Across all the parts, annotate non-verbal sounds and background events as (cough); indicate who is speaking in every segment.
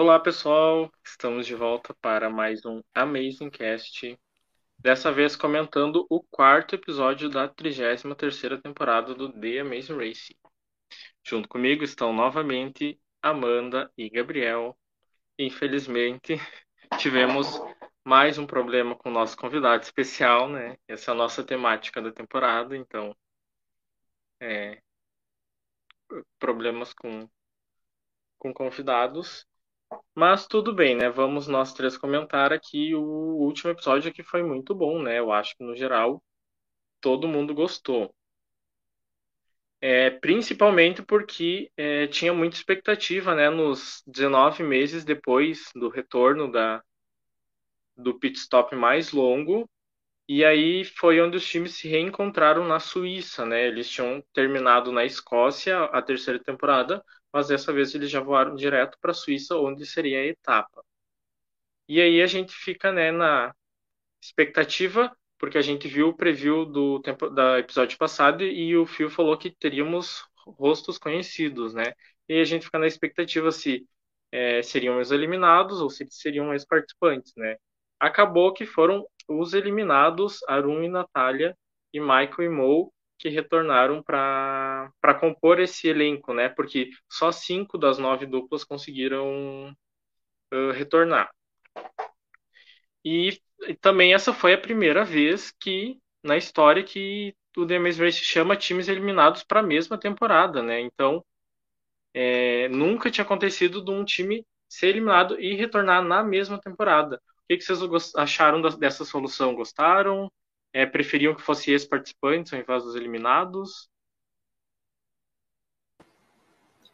Speaker 1: Olá, pessoal! Estamos de volta para mais um Amazing Cast. Dessa vez comentando o quarto episódio da 33ª temporada do The Amazing Race. Junto comigo estão novamente Amanda e Gabriel. Infelizmente, (laughs) tivemos mais um problema com o nosso convidado especial, né? Essa é a nossa temática da temporada, então é, problemas com com convidados. Mas tudo bem, né? Vamos nós três comentar aqui. O último episódio aqui foi muito bom, né? Eu acho que no geral todo mundo gostou. É, principalmente porque é, tinha muita expectativa, né? Nos 19 meses depois do retorno da, do pit stop mais longo. E aí foi onde os times se reencontraram na Suíça, né? Eles tinham terminado na Escócia a terceira temporada, mas dessa vez eles já voaram direto para a Suíça, onde seria a etapa. E aí a gente fica né, na expectativa, porque a gente viu o preview do tempo da episódio passado e o Phil falou que teríamos rostos conhecidos, né? E a gente fica na expectativa se é, seriam os eliminados ou se seriam os participantes, né? Acabou que foram os eliminados, Arun e Natália, e Michael e Mo, que retornaram para compor esse elenco, né? Porque só cinco das nove duplas conseguiram uh, retornar. E, e, também essa foi a primeira vez que na história que o The Amazing Race chama times eliminados para a mesma temporada, né? Então é, nunca tinha acontecido de um time ser eliminado e retornar na mesma temporada. O que, que vocês acharam dessa solução? Gostaram? É, preferiam que fosse ex-participantes ao invés dos eliminados?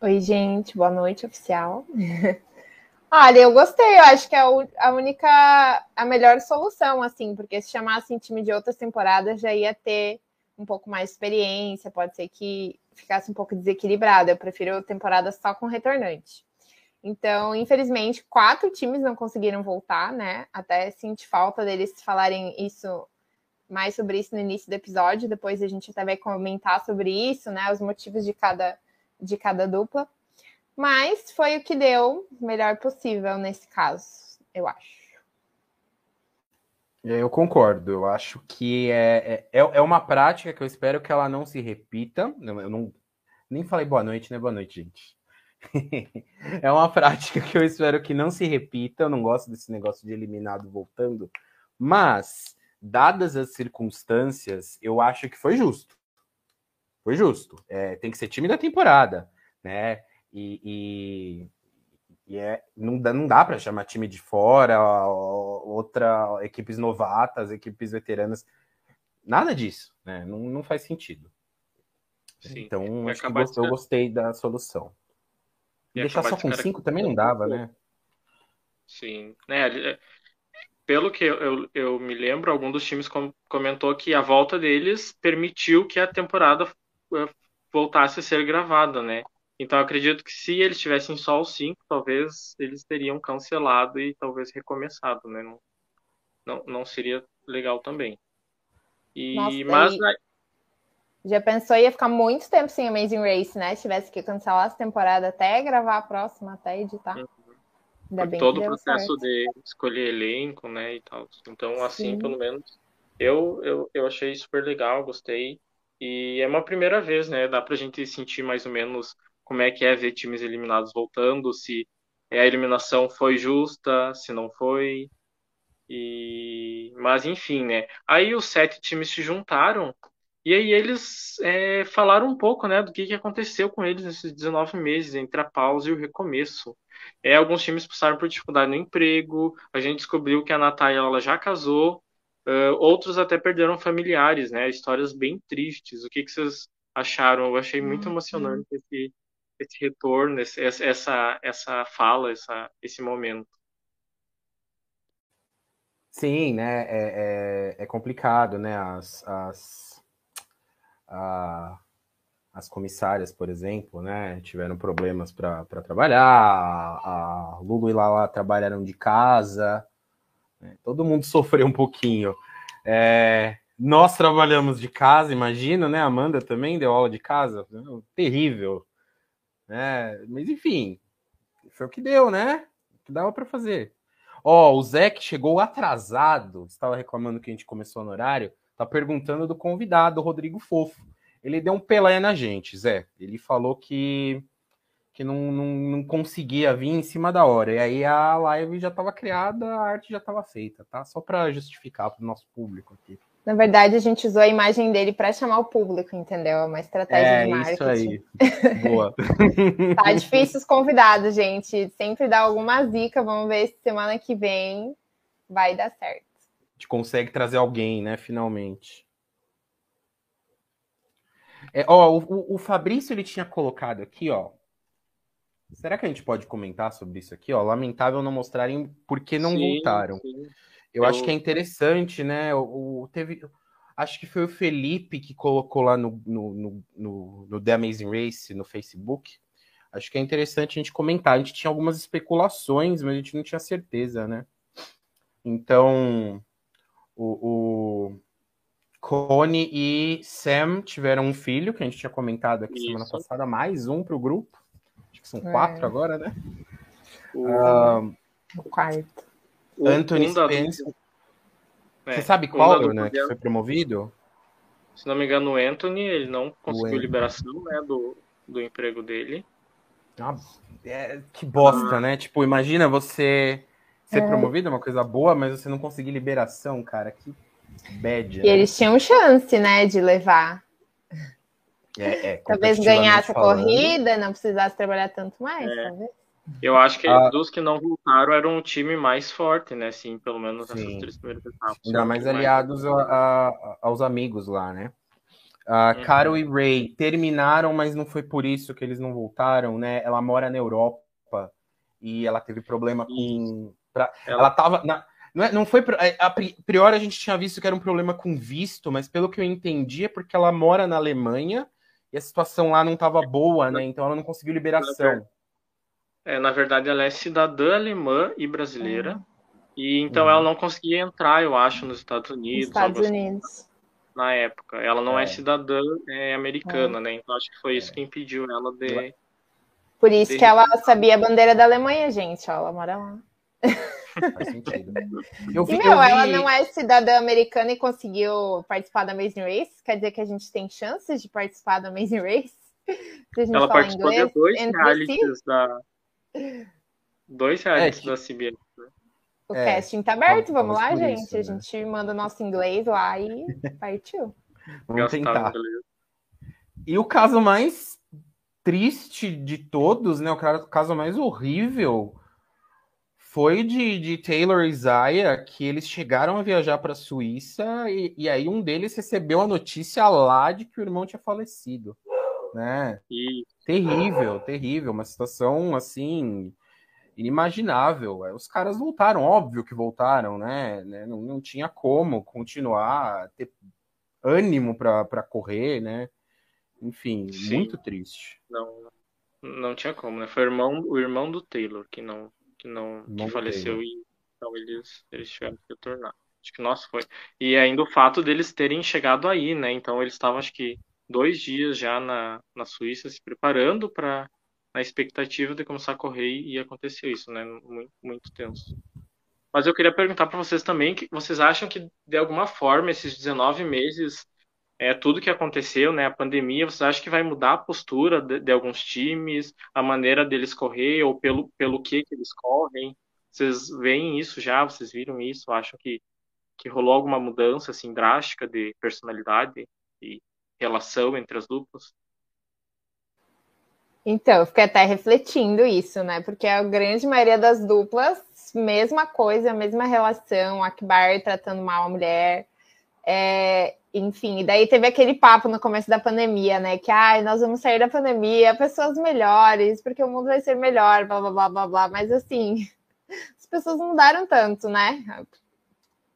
Speaker 2: Oi, gente, boa noite, oficial. (laughs) Olha, eu gostei, eu acho que é a única, a melhor solução, assim, porque se chamassem time de outras temporadas já ia ter um pouco mais de experiência, pode ser que ficasse um pouco desequilibrado. Eu prefiro temporada só com retornante. Então, infelizmente, quatro times não conseguiram voltar, né? Até senti falta deles falarem isso mais sobre isso no início do episódio, depois a gente até vai comentar sobre isso, né? Os motivos de cada, de cada dupla. Mas foi o que deu melhor possível nesse caso, eu acho.
Speaker 3: Eu concordo, eu acho que é, é, é uma prática que eu espero que ela não se repita. Eu não nem falei boa noite, né? Boa noite, gente. (laughs) é uma prática que eu espero que não se repita. Eu não gosto desse negócio de eliminado voltando, mas dadas as circunstâncias, eu acho que foi justo. Foi justo. É, tem que ser time da temporada, né? E, e, e é, não dá, não dá para chamar time de fora, outra equipes novatas, equipes veteranas, nada disso, né? Não, não faz sentido. Sim, então, acho que eu gostei da solução. E Deixar só com cinco também não dava, né?
Speaker 1: Sim, né? Pelo que eu, eu me lembro, algum dos times comentou que a volta deles permitiu que a temporada eh, voltasse a ser gravada, né? Então acredito que se eles tivessem só os cinco, talvez eles teriam cancelado e talvez recomeçado, né? Não, não, não seria legal também.
Speaker 2: E, Nossa, mas já pensou ia ficar muito tempo sem Amazing Race, né? Se tivesse que cancelar essa temporada até gravar a próxima, até editar. Uhum.
Speaker 1: Todo o processo certo. de escolher elenco, né, e tal. Então, assim, Sim. pelo menos, eu, eu, eu achei super legal, gostei. E é uma primeira vez, né, dá pra gente sentir mais ou menos como é que é ver times eliminados voltando, se a eliminação foi justa, se não foi. E... Mas, enfim, né. Aí os sete times se juntaram e aí eles é, falaram um pouco, né, do que, que aconteceu com eles nesses 19 meses, entre a pausa e o recomeço. É, alguns times passaram por dificuldade no emprego, a gente descobriu que a Natália ela já casou, uh, outros até perderam familiares, né, histórias bem tristes. O que, que vocês acharam? Eu achei muito uhum. emocionante esse, esse retorno, esse, essa, essa fala, essa, esse momento.
Speaker 3: Sim, né, é, é, é complicado, né, as, as a, as comissárias, por exemplo, né, tiveram problemas para trabalhar, a, Lulu e Lala trabalharam de casa, né, todo mundo (laughs) sofreu um pouquinho. É, nós trabalhamos de casa, imagina, né? Amanda também deu aula de casa, terrível. Né? Mas enfim, foi o que deu, né? que dava para fazer. Ó, oh, o Zé que chegou atrasado, estava reclamando que a gente começou no horário, tá perguntando do convidado, Rodrigo Fofo. Ele deu um pelé na gente, Zé. Ele falou que que não, não, não, conseguia vir em cima da hora. E aí a live já estava criada, a arte já estava feita, tá? Só para justificar para o nosso público aqui.
Speaker 2: Na verdade, a gente usou a imagem dele para chamar o público, entendeu? É uma estratégia é, de marketing.
Speaker 3: Isso aí. Boa. (laughs)
Speaker 2: tá difícil os convidados, gente. Sempre dá alguma zica. Vamos ver se semana que vem vai dar certo.
Speaker 3: Gente consegue trazer alguém, né? Finalmente. É, ó, o, o Fabrício ele tinha colocado aqui, ó, Será que a gente pode comentar sobre isso aqui? Ó, lamentável não mostrarem por que não sim, voltaram. Sim. Eu, Eu, acho que é interessante, né? O, o, teve, acho que foi o Felipe que colocou lá no, no, no, no, no The Amazing Race no Facebook. Acho que é interessante a gente comentar. A gente tinha algumas especulações, mas a gente não tinha certeza, né? Então, o, o Cone e Sam tiveram um filho, que a gente tinha comentado aqui Isso. semana passada, mais um para o grupo que são quatro é. agora, né?
Speaker 2: O, uh, o quarto.
Speaker 3: Anthony Spence. É, Você sabe qual, né, que foi promovido?
Speaker 1: Se não me engano, o Anthony, ele não conseguiu liberação, né, do, do emprego dele.
Speaker 3: Ah, é, que bosta, ah. né? Tipo, imagina você ser é. promovido, é uma coisa boa, mas você não conseguir liberação, cara. Que bad.
Speaker 2: E né? eles tinham chance, né, de levar.
Speaker 3: É, é, (laughs)
Speaker 2: talvez ganhasse a corrida, não precisasse trabalhar tanto mais, é. talvez.
Speaker 1: Eu acho que ah, dos que não voltaram eram um time mais forte, né? Sim, pelo menos sim. nessas três primeiras etapas.
Speaker 3: Ainda mais aliados mais... a, a, aos amigos lá, né? Uh, uhum. Caro e Ray terminaram, mas não foi por isso que eles não voltaram, né? Ela mora na Europa e ela teve problema com. Pra... Ela... ela tava. Na... Não, é, não foi. É, a priori a gente tinha visto que era um problema com visto, mas pelo que eu entendi é porque ela mora na Alemanha e a situação lá não estava boa, né? Então ela não conseguiu liberação.
Speaker 1: É, na verdade, ela é cidadã alemã e brasileira. Uhum. E então uhum. ela não conseguia entrar, eu acho, nos Estados Unidos.
Speaker 2: Estados assim, Unidos.
Speaker 1: Na época. Ela não é, é cidadã é, americana, é. né? Então acho que foi isso que impediu ela de.
Speaker 2: Por isso de... que ela sabia a bandeira da Alemanha, gente. Ó, ela mora lá.
Speaker 3: Faz sentido.
Speaker 2: Eu vi, e, meu, eu vi... ela não é cidadã americana e conseguiu participar da Amazing Race? Quer dizer que a gente tem chances de participar da Amazing Race?
Speaker 1: ela participou inglês, de dois realities da... Dois realities é, da CBS. Né?
Speaker 2: O é, casting tá aberto, vamos, lá, gente. Isso, né? A gente manda nosso inglês lá e partiu.
Speaker 3: Vamos tentar. E o caso mais triste de todos, né? O caso mais horrível foi de, de Taylor e Isaiah que eles chegaram a viajar para a Suíça e, e, aí um deles recebeu a notícia lá de que o irmão tinha falecido, né?
Speaker 1: E...
Speaker 3: Terrível, terrível, uma situação assim inimaginável. Os caras voltaram, óbvio que voltaram, né? né? Não, não tinha como continuar, ter ânimo para correr, né? Enfim, Sim. muito triste.
Speaker 1: Não, não tinha como, né? Foi o irmão, o irmão do Taylor que não que não, não que faleceu e então eles, eles tiveram que retornar. Acho que nossa foi. E ainda o fato deles terem chegado aí, né? Então eles estavam acho que dois dias já na, na Suíça se preparando para na expectativa de começar a correr e aconteceu isso, né? Muito, muito tenso. Mas eu queria perguntar para vocês também que vocês acham que de alguma forma esses 19 meses é, tudo que aconteceu, né, a pandemia, você acha que vai mudar a postura de, de, alguns times, a maneira deles correr, ou pelo, pelo que, que eles correm? Vocês veem isso já? Vocês viram isso? Acham que, que rolou alguma mudança assim drástica de personalidade e relação entre as duplas?
Speaker 2: Então, eu fiquei até refletindo isso, né? Porque a grande maioria das duplas, mesma coisa, mesma relação, Akbar tratando mal a mulher, é, enfim, daí teve aquele papo no começo da pandemia, né? Que ai, nós vamos sair da pandemia, pessoas melhores, porque o mundo vai ser melhor, blá blá blá blá blá. Mas assim, (laughs) as pessoas mudaram tanto, né?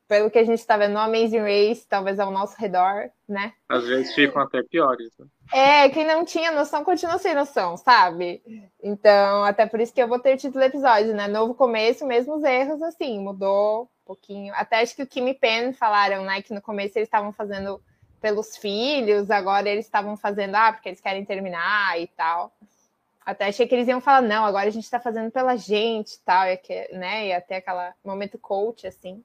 Speaker 2: Pelo que a gente está vendo no Amazing Race, talvez ao nosso redor, né?
Speaker 1: Às vezes ficam até piores. Né?
Speaker 2: É, quem não tinha noção continua sem noção, sabe? Então, até por isso que eu vou ter título do episódio, né? Novo começo, mesmos erros, assim, mudou pouquinho. Até acho que o Kim e Pen falaram, né, que no começo eles estavam fazendo pelos filhos, agora eles estavam fazendo, ah, porque eles querem terminar e tal. Até achei que eles iam falar, não, agora a gente tá fazendo pela gente e tal, e que, né? E até aquela momento coach, assim.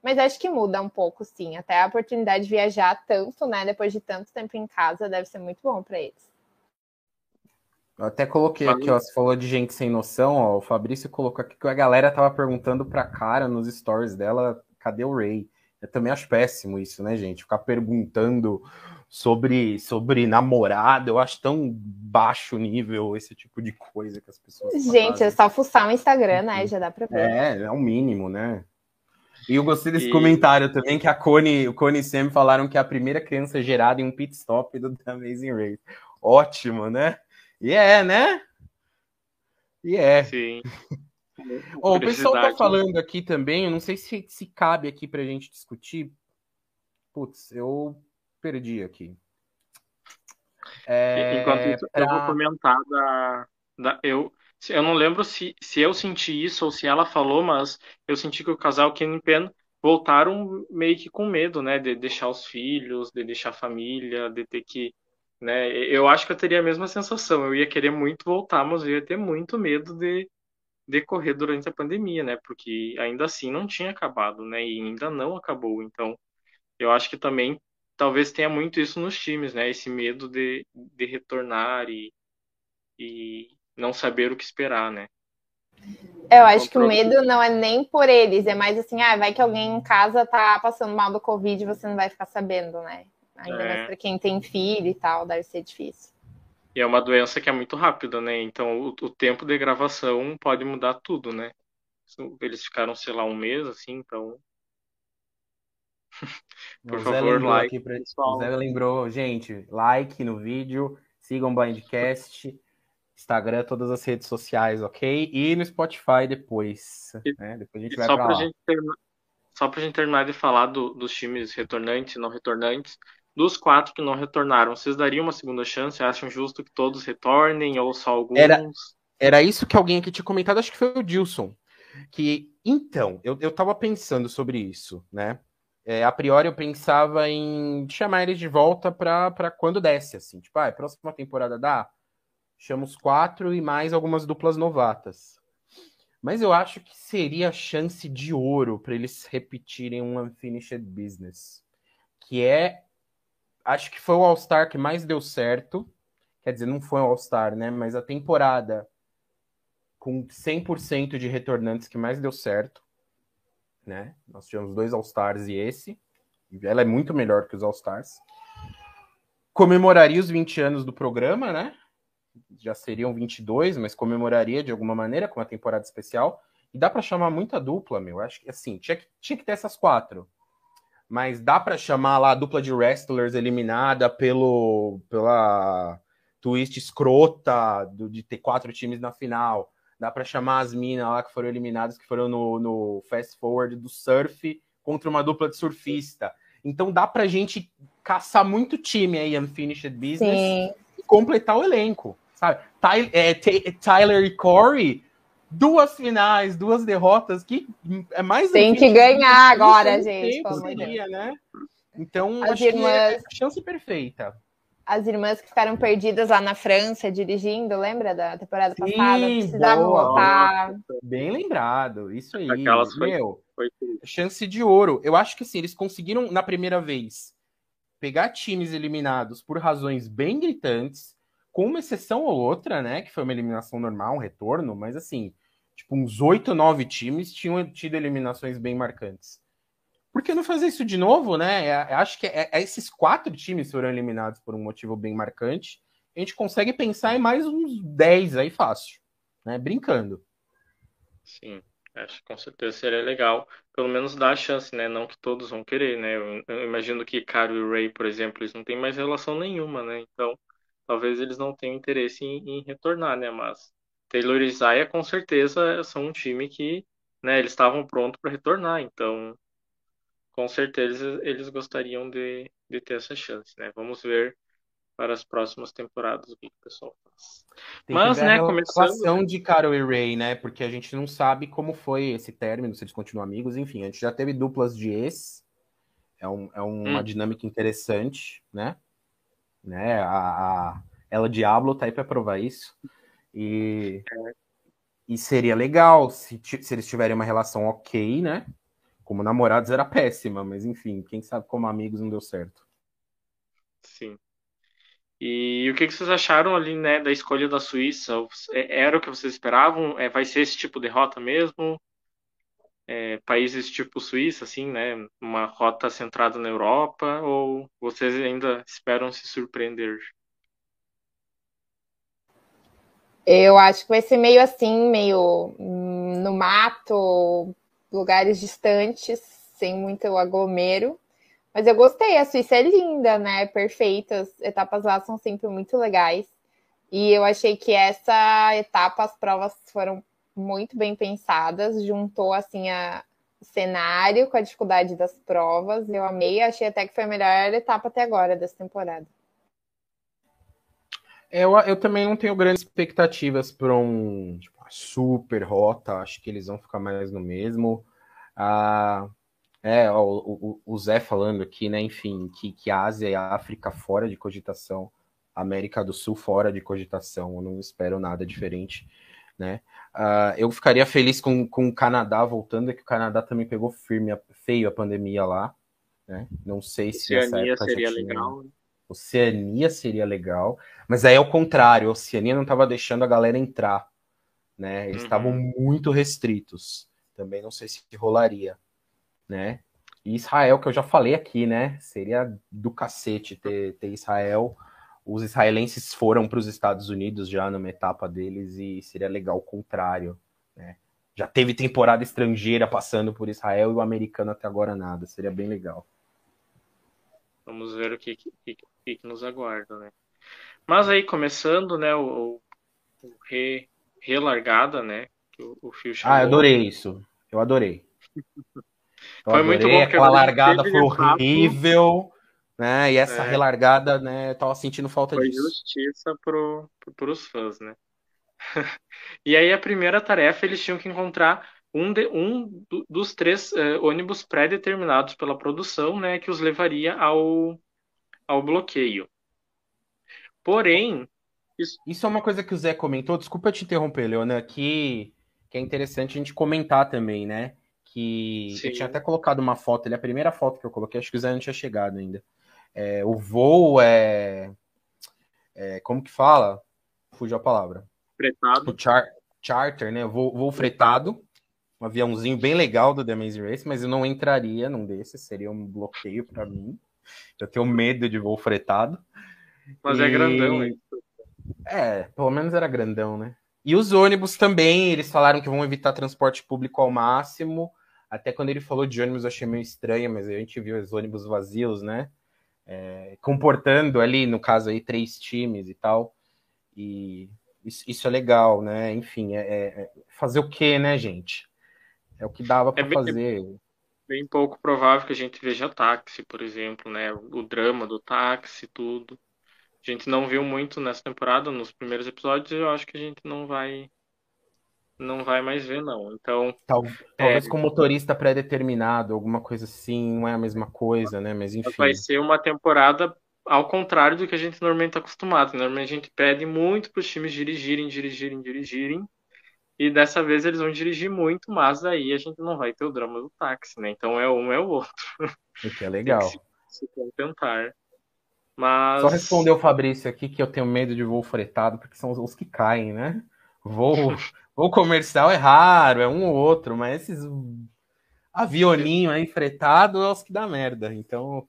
Speaker 2: Mas acho que muda um pouco, sim. Até a oportunidade de viajar tanto, né? Depois de tanto tempo em casa, deve ser muito bom para eles.
Speaker 3: Eu até coloquei aqui, ó, você falou de gente sem noção, ó, o Fabrício colocou aqui que a galera tava perguntando pra cara nos stories dela, cadê o Ray? Eu também acho péssimo isso, né, gente? Ficar perguntando sobre, sobre namorado, eu acho tão baixo nível esse tipo de coisa que as pessoas
Speaker 2: Gente, fazem. é só fuçar o Instagram, né? Já dá pra ver.
Speaker 3: É, é o mínimo, né? E eu gostei desse e... comentário também, que a Cone, o Cone e Sam falaram que é a primeira criança gerada em um pit stop do The Amazing Race. Ótimo, né? E é, né? E é.
Speaker 1: Sim.
Speaker 3: oh, o pessoal tá falando aqui também, eu não sei se, se cabe aqui pra gente discutir. Putz, eu perdi aqui.
Speaker 1: É, Enquanto isso, pra... eu vou comentar da, da. eu, eu não lembro se, se eu senti isso ou se ela falou, mas eu senti que o casal Ken Pen voltaram meio que com medo, né? De deixar os filhos, de deixar a família, de ter que. Né? Eu acho que eu teria a mesma sensação. Eu ia querer muito voltar, mas eu ia ter muito medo de decorrer durante a pandemia, né? Porque ainda assim não tinha acabado, né? E ainda não acabou. Então, eu acho que também talvez tenha muito isso nos times, né? Esse medo de, de retornar e, e não saber o que esperar, né?
Speaker 2: Eu acho então, que o medo não é nem por eles, é mais assim, ah, vai que alguém em casa tá passando mal do Covid e você não vai ficar sabendo, né? Ainda é. mais para quem tem filho e tal, deve ser difícil.
Speaker 1: E é uma doença que é muito rápida, né? Então o, o tempo de gravação pode mudar tudo, né? Eles ficaram, sei lá, um mês, assim, então (laughs)
Speaker 3: Por o favor, like. Pra... O Zé lembrou, gente, like no vídeo, sigam o Blindcast, Instagram, todas as redes sociais, ok? E no Spotify depois. E, né? Depois a gente vai só pra, pra
Speaker 1: gente terminar, Só pra gente terminar de falar do, dos times retornantes e não retornantes, dos quatro que não retornaram, vocês dariam uma segunda chance? Acham justo que todos retornem ou só alguns?
Speaker 3: Era, era isso que alguém aqui tinha comentado, acho que foi o Dilson. Que, então, eu, eu tava pensando sobre isso, né? É, a priori eu pensava em chamar eles de volta para quando desce, assim. Tipo, ah, próxima temporada dá? Chama os quatro e mais algumas duplas novatas. Mas eu acho que seria chance de ouro para eles repetirem um Unfinished Business. Que é. Acho que foi o All-Star que mais deu certo. Quer dizer, não foi um All-Star, né? Mas a temporada com 100% de retornantes que mais deu certo né? Nós tivemos dois All-Stars e esse. Ela é muito melhor que os All-Stars. Comemoraria os 20 anos do programa, né? Já seriam 22, mas comemoraria de alguma maneira com uma temporada especial. E dá para chamar muita dupla, meu. Acho que assim, tinha que, tinha que ter essas quatro. Mas dá para chamar lá a dupla de wrestlers eliminada pelo pela twist escrota do, de ter quatro times na final Dá para chamar as minas lá que foram eliminadas, que foram no, no fast forward do surf contra uma dupla de surfista. Então dá pra gente caçar muito time aí, Unfinished Business, Sim. e completar o elenco, sabe? Tyler, é, Tyler e Corey, duas finais, duas derrotas, que é mais...
Speaker 2: Tem que ganhar agora, gente. Seria,
Speaker 3: né? Então, As acho irmãs... que é a chance perfeita
Speaker 2: as irmãs que ficaram perdidas lá na França dirigindo, lembra da temporada Sim, passada? Precisavam boa, voltar.
Speaker 3: Bem lembrado, isso aí. Aquelas Meu, foi, foi... chance de ouro. Eu acho que assim, eles conseguiram na primeira vez pegar times eliminados por razões bem gritantes, com uma exceção ou outra, né? Que foi uma eliminação normal, um retorno, mas assim, tipo, uns oito, nove times tinham tido eliminações bem marcantes. Por que não fazer isso de novo, né? É, acho que é, é, esses quatro times foram eliminados por um motivo bem marcante. A gente consegue pensar em mais uns 10 aí fácil, né? Brincando.
Speaker 1: Sim, acho que com certeza seria legal. Pelo menos dar a chance, né? Não que todos vão querer, né? Eu, eu imagino que Caro e Ray, por exemplo, eles não têm mais relação nenhuma, né? Então, talvez eles não tenham interesse em, em retornar, né? Mas Taylor e Isaiah, com certeza, são um time que, né? Eles estavam prontos para retornar, então com certeza eles gostariam de, de ter essa chance, né? Vamos ver para as próximas temporadas o que, o pessoal faz.
Speaker 3: Tem Mas, né, a começando... de Carol e Ray, né? Porque a gente não sabe como foi esse término, se eles continuam amigos, enfim, a gente já teve duplas de ex, é, um, é uma hum. dinâmica interessante, né? né? A, a, ela Diablo tá aí para provar isso. E, e seria legal se, se eles tiverem uma relação ok, né? Como namorados era péssima, mas enfim, quem sabe como amigos não deu certo.
Speaker 1: Sim. E o que vocês acharam ali, né, da escolha da Suíça? É, era o que vocês esperavam? É, vai ser esse tipo de rota mesmo? É, países tipo Suíça, assim, né, uma rota centrada na Europa? Ou vocês ainda esperam se surpreender?
Speaker 2: Eu acho que vai ser meio assim, meio hum, no mato, lugares distantes, sem muito aglomero. Mas eu gostei, a Suíça é linda, né? Perfeita. As etapas lá são sempre muito legais. E eu achei que essa etapa, as provas foram muito bem pensadas, juntou assim a cenário com a dificuldade das provas. Eu amei, achei até que foi a melhor etapa até agora dessa temporada.
Speaker 3: Eu, eu também não tenho grandes expectativas para um tipo, super rota, acho que eles vão ficar mais no mesmo. Ah, é, ó, o, o, Zé falando aqui, né? Enfim, que, que a Ásia e a África fora de cogitação, América do Sul fora de cogitação, eu não espero nada diferente, né? Uh, eu ficaria feliz com, com o Canadá voltando, é que o Canadá também pegou firme, feio a pandemia lá, né? Não sei se
Speaker 1: Oceania seria legal.
Speaker 3: Oceania seria legal, mas aí é o contrário, a Oceania não estava deixando a galera entrar, né? Eles estavam uhum. muito restritos. Também não sei se rolaria né? E Israel, que eu já falei aqui, né? Seria do cacete ter, ter Israel. Os israelenses foram para os Estados Unidos já numa etapa deles e seria legal o contrário, né? Já teve temporada estrangeira passando por Israel e o americano até agora nada. Seria bem legal.
Speaker 1: Vamos ver o que, que, que, que nos aguarda, né? Mas aí, começando, né, o, o re, relargada, né, que o, o Fio chamou.
Speaker 3: Ah, eu adorei isso. Eu adorei. (laughs)
Speaker 1: Eu foi adorei, muito bom.
Speaker 3: Aquela largada foi horrível, né? E essa é. relargada, né? Eu tava sentindo falta
Speaker 1: foi
Speaker 3: disso.
Speaker 1: Foi justiça pro, pro, os fãs, né? (laughs) e aí a primeira tarefa eles tinham que encontrar um, de, um dos três uh, ônibus pré-determinados pela produção, né, que os levaria ao, ao bloqueio. Porém,
Speaker 3: isso... isso... é uma coisa que o Zé comentou. Desculpa te interromper, Leona, que, que é interessante a gente comentar também, né? que Sim. eu tinha até colocado uma foto, ele é a primeira foto que eu coloquei, acho que o Zé não tinha chegado ainda. É, o voo é, é, Como que fala? Fugiu a palavra.
Speaker 1: Fretado.
Speaker 3: O char, charter, né? Voo, voo fretado. Um aviãozinho bem legal do The Amazing Race, mas eu não entraria num desses, seria um bloqueio para mim. Eu tenho medo de voo fretado.
Speaker 1: Mas é e... é grandão, hein?
Speaker 3: É, pelo menos era grandão, né? E os ônibus também, eles falaram que vão evitar transporte público ao máximo. Até quando ele falou de ônibus, eu achei meio estranho, mas a gente viu os ônibus vazios, né? É, comportando ali, no caso aí, três times e tal. E isso, isso é legal, né? Enfim, é, é, é fazer o quê, né, gente? É o que dava para é fazer.
Speaker 1: Bem pouco provável que a gente veja táxi, por exemplo, né? O drama do táxi, tudo. A gente não viu muito nessa temporada, nos primeiros episódios, eu acho que a gente não vai não vai mais ver, não. Então.
Speaker 3: Tal, talvez é, com motorista pré-determinado, alguma coisa assim, não é a mesma coisa, né? Mas enfim.
Speaker 1: Vai ser uma temporada ao contrário do que a gente normalmente está acostumado. Normalmente a gente pede muito para os times dirigirem, dirigirem, dirigirem. E dessa vez eles vão dirigir muito, mas aí a gente não vai ter o drama do táxi, né? Então é um é o outro.
Speaker 3: O que é legal.
Speaker 1: se, se contentar. Mas...
Speaker 3: Só respondeu o Fabrício aqui que eu tenho medo de voo fretado, porque são os que caem, né? Voo, (laughs) voo comercial é raro, é um ou outro, mas esses avioninho aí fretado é os que dá merda. Então.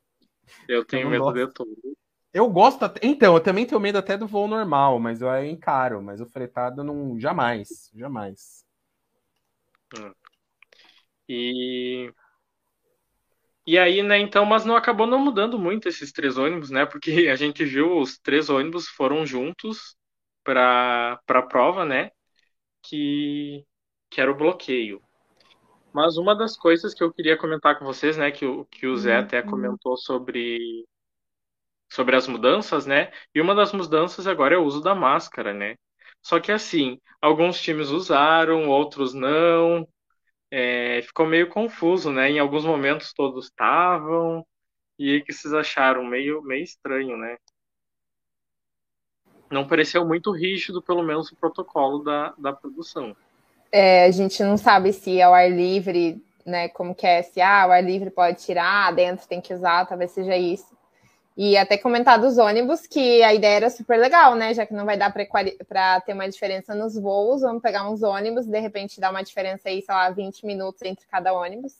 Speaker 1: Eu tenho eu medo gosto. de tudo.
Speaker 3: Eu gosto até... Então, eu também tenho medo até do voo normal, mas eu encaro, mas o fretado não. Jamais. Jamais.
Speaker 1: Hum. E. E aí, né, então, mas não acabou não mudando muito esses três ônibus, né? Porque (laughs) a gente viu os três ônibus foram juntos para a prova, né? Que, que era o bloqueio. Mas uma das coisas que eu queria comentar com vocês, né, que, o, que o Zé até uhum. comentou sobre, sobre as mudanças, né? E uma das mudanças agora é o uso da máscara, né? Só que assim, alguns times usaram, outros não. É, ficou meio confuso, né? Em alguns momentos todos estavam. E aí que vocês acharam meio, meio estranho, né? não pareceu muito rígido, pelo menos o protocolo da, da produção.
Speaker 2: É, a gente não sabe se é ao ar livre, né? Como que é, se ah, o ar livre pode tirar, dentro tem que usar, talvez seja isso. E até comentar dos ônibus, que a ideia era super legal, né? Já que não vai dar para ter uma diferença nos voos, vamos pegar uns ônibus, de repente dar uma diferença aí, sei lá, 20 minutos entre cada ônibus.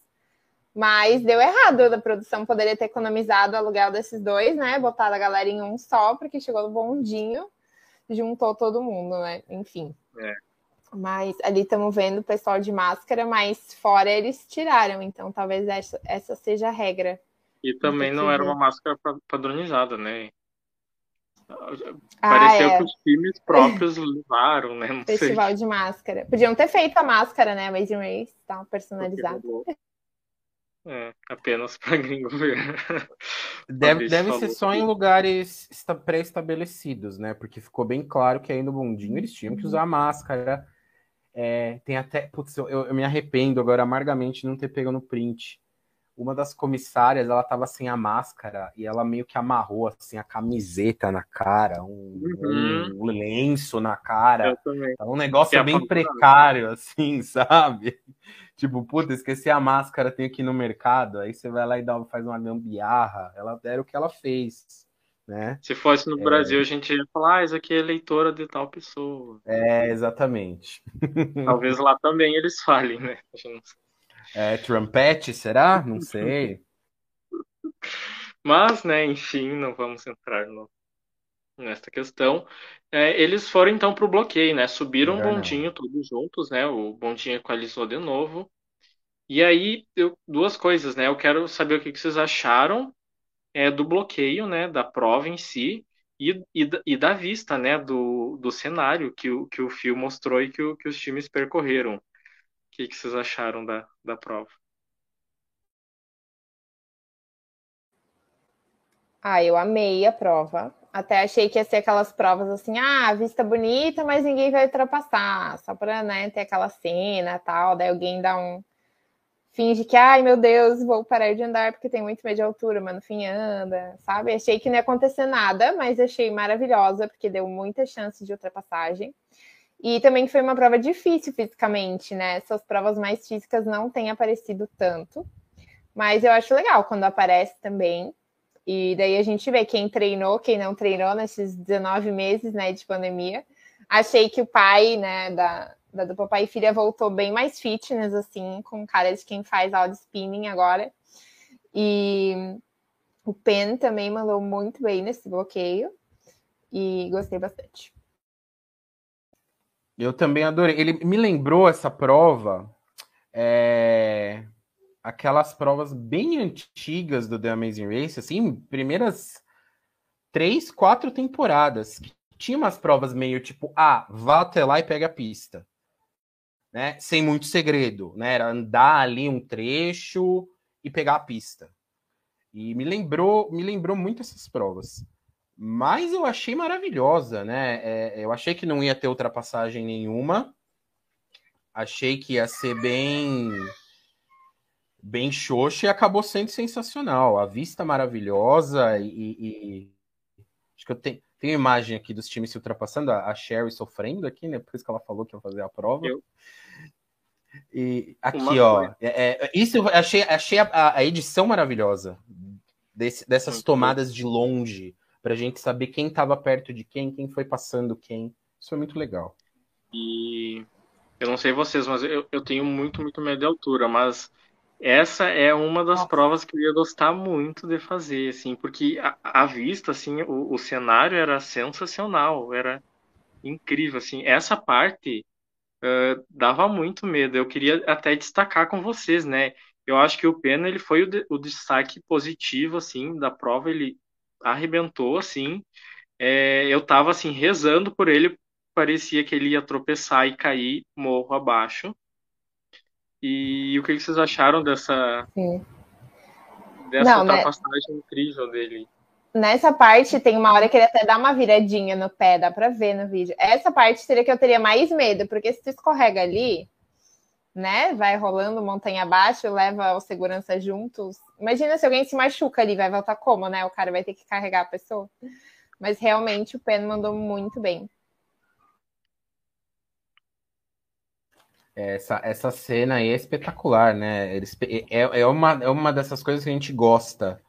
Speaker 2: Mas deu errado, a produção poderia ter economizado o aluguel desses dois, né? Botado a galera em um só, porque chegou no bondinho, juntou todo mundo, né? Enfim.
Speaker 1: É.
Speaker 2: Mas ali estamos vendo o pessoal de máscara, mas fora eles tiraram, então talvez essa, essa seja a regra.
Speaker 1: E também não era uma máscara padronizada, né? Ah, Pareceu é. que os times próprios levaram, né? Não
Speaker 2: Festival
Speaker 1: sei.
Speaker 2: de máscara. Podiam ter feito a máscara, né? Amazing Race, tá? Personalizada.
Speaker 1: É, apenas para gringo ver. (laughs)
Speaker 3: Deve, deve ser só em lugares pré-estabelecidos, né? Porque ficou bem claro que aí no bondinho eles tinham que usar máscara. É, tem até. Putz, eu, eu, me arrependo agora amargamente de não ter pego no print uma das comissárias, ela tava sem a máscara e ela meio que amarrou assim a camiseta na cara, um, uhum. um lenço na cara. Então, um negócio é bem precário, (laughs) assim, sabe? Tipo, puta, esqueci a máscara, tenho que ir no mercado. Aí você vai lá e dá, faz uma gambiarra. Ela era o que ela fez. Né?
Speaker 1: Se fosse no é... Brasil, a gente ia falar, ah, isso aqui é eleitora de tal pessoa.
Speaker 3: É, exatamente. (laughs)
Speaker 1: Talvez lá também eles falem, né? A gente não sabe.
Speaker 3: É, Trumpete, será? Não sei.
Speaker 1: Mas, né, enfim, não vamos entrar no, nesta questão. É, eles foram então para o bloqueio, né? Subiram o bondinho não. todos juntos, né? O bondinho equalizou de novo. E aí, eu, duas coisas, né? Eu quero saber o que, que vocês acharam é, do bloqueio, né? Da prova em si e, e, e da vista, né? Do, do cenário que o, que o fio mostrou e que, o, que os times percorreram que, que vocês acharam da, da prova?
Speaker 2: Ah, eu amei a prova. Até achei que ia ser aquelas provas assim, ah, vista bonita, mas ninguém vai ultrapassar, só para né, ter aquela cena tal, daí alguém dá um finge que, ai meu Deus, vou parar de andar porque tem muito medo de altura, mas no fim anda, sabe? Achei que não ia acontecer nada, mas achei maravilhosa porque deu muita chance de ultrapassagem. E também foi uma prova difícil fisicamente, né? Essas provas mais físicas não têm aparecido tanto. Mas eu acho legal quando aparece também. E daí a gente vê quem treinou, quem não treinou nesses 19 meses né, de pandemia. Achei que o pai, né, da, da do papai e filha voltou bem mais fitness, assim, com cara de quem faz aula de spinning agora. E o Pen também mandou muito bem nesse bloqueio. E gostei bastante.
Speaker 3: Eu também adorei. Ele me lembrou essa prova, é... aquelas provas bem antigas do The Amazing Race, assim, primeiras três, quatro temporadas. Tinha umas provas meio tipo, ah, vá até lá e pega a pista. Né? Sem muito segredo, né? Era andar ali um trecho e pegar a pista. E me lembrou, me lembrou muito essas provas. Mas eu achei maravilhosa, né? É, eu achei que não ia ter ultrapassagem nenhuma. Achei que ia ser bem bem xoxa e acabou sendo sensacional. A vista maravilhosa e, e... acho que eu tenho, tenho imagem aqui dos times se ultrapassando, a, a Sherry sofrendo aqui, né? Por isso que ela falou que ia fazer a prova. Eu... E aqui, Uma ó, é, é, isso eu achei, achei a, a edição maravilhosa desse, dessas tomadas de longe para a gente saber quem estava perto de quem, quem foi passando quem. Isso foi muito legal.
Speaker 1: E eu não sei vocês, mas eu, eu tenho muito, muito medo de altura, mas essa é uma das Nossa. provas que eu ia gostar muito de fazer, assim, porque a, a vista, assim, o, o, cenário era sensacional, era incrível, assim, essa parte uh, dava muito medo, eu queria até destacar com vocês, né, eu acho que o Pena, ele foi o, de, o destaque positivo, assim, da prova, ele arrebentou, assim. É, eu tava, assim, rezando por ele, parecia que ele ia tropeçar e cair morro abaixo. E o que vocês acharam dessa, Sim. dessa Não, né? ultrapassagem né? incrível dele?
Speaker 2: Nessa parte tem uma hora que ele até dá uma viradinha no pé, dá pra ver no vídeo. Essa parte seria que eu teria mais medo, porque se tu escorrega ali, né? Vai rolando montanha abaixo, leva o segurança juntos. Imagina se alguém se machuca ali, vai voltar como, né? O cara vai ter que carregar a pessoa. Mas realmente o Pen mandou muito bem.
Speaker 3: Essa, essa cena aí é espetacular, né? Eles, é, é, uma, é uma dessas coisas que a gente gosta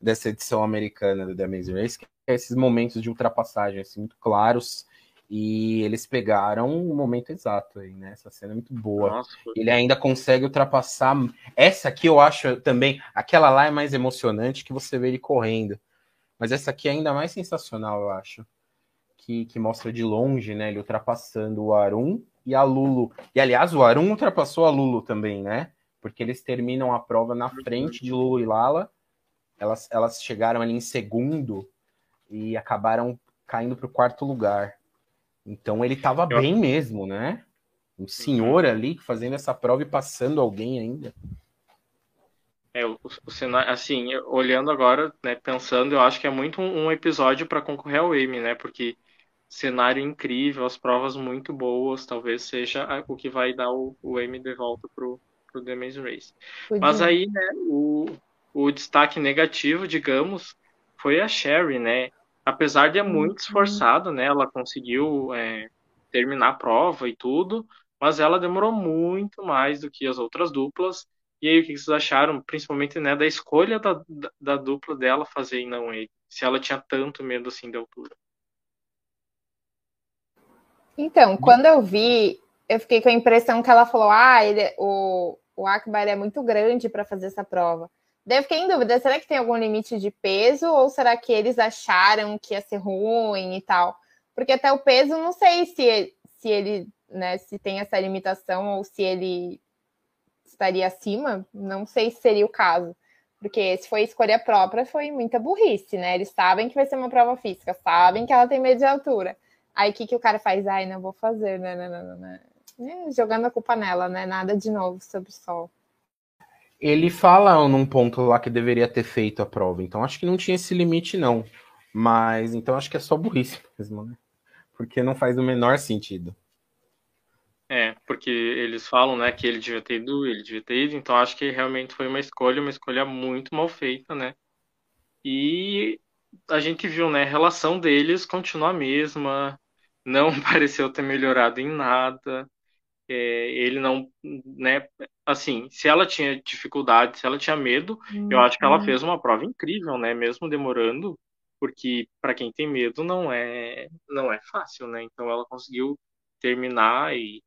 Speaker 3: dessa edição americana do The Amazing Race, que é esses momentos de ultrapassagem assim, muito claros. E eles pegaram o momento exato aí, né? Essa cena é muito boa. Nossa, Ele ainda consegue ultrapassar. Essa aqui eu acho também. Aquela lá é mais emocionante que você vê ele correndo. Mas essa aqui é ainda mais sensacional, eu acho. Que, que mostra de longe, né? Ele ultrapassando o Arum e a Lulu. E aliás, o Arum ultrapassou a Lulu também, né? Porque eles terminam a prova na frente de Lulu e Lala. Elas, elas chegaram ali em segundo e acabaram caindo para o quarto lugar. Então ele estava bem mesmo, né? Um senhor uhum. ali fazendo essa prova e passando alguém ainda.
Speaker 1: É, o, o cenário, assim, olhando agora, né, pensando, eu acho que é muito um, um episódio para concorrer ao Emmy, né? Porque cenário incrível, as provas muito boas, talvez seja o que vai dar o, o Emmy de volta pro, pro The Maze Race. Mas aí, né, o, o destaque negativo, digamos, foi a Sherry, né? Apesar de é muito uhum. esforçado, né? Ela conseguiu é, terminar a prova e tudo, mas ela demorou muito mais do que as outras duplas. E aí, o que vocês acharam, principalmente, né, da escolha da, da, da dupla dela fazer e não ele? Se ela tinha tanto medo assim de altura.
Speaker 2: Então, quando eu vi, eu fiquei com a impressão que ela falou: ah, ele, o, o Akbar é muito grande para fazer essa prova. Daí eu fiquei em dúvida: será que tem algum limite de peso ou será que eles acharam que ia ser ruim e tal? Porque até o peso, não sei se, se ele, né, se tem essa limitação ou se ele estaria acima, não sei se seria o caso. Porque se foi escolha própria, foi muita burrice, né? Eles sabem que vai ser uma prova física, sabem que ela tem medo de altura. Aí o que, que o cara faz? Ai, não vou fazer, né? né, né, né. Jogando a culpa nela, né? Nada de novo sobre o sol.
Speaker 3: Ele fala num ponto lá que deveria ter feito a prova, então acho que não tinha esse limite, não. Mas então acho que é só burrice (laughs) mesmo, né? Porque não faz o menor sentido.
Speaker 1: É, porque eles falam, né, que ele devia ter ido, ele devia ter ido, então acho que realmente foi uma escolha, uma escolha muito mal feita, né? E a gente viu, né, a relação deles continua a mesma, não (laughs) pareceu ter melhorado em nada. É, ele não, né, assim, se ela tinha dificuldade, se ela tinha medo, uhum. eu acho que ela uhum. fez uma prova incrível, né, mesmo demorando, porque para quem tem medo não é, não é fácil, né? Então ela conseguiu terminar e,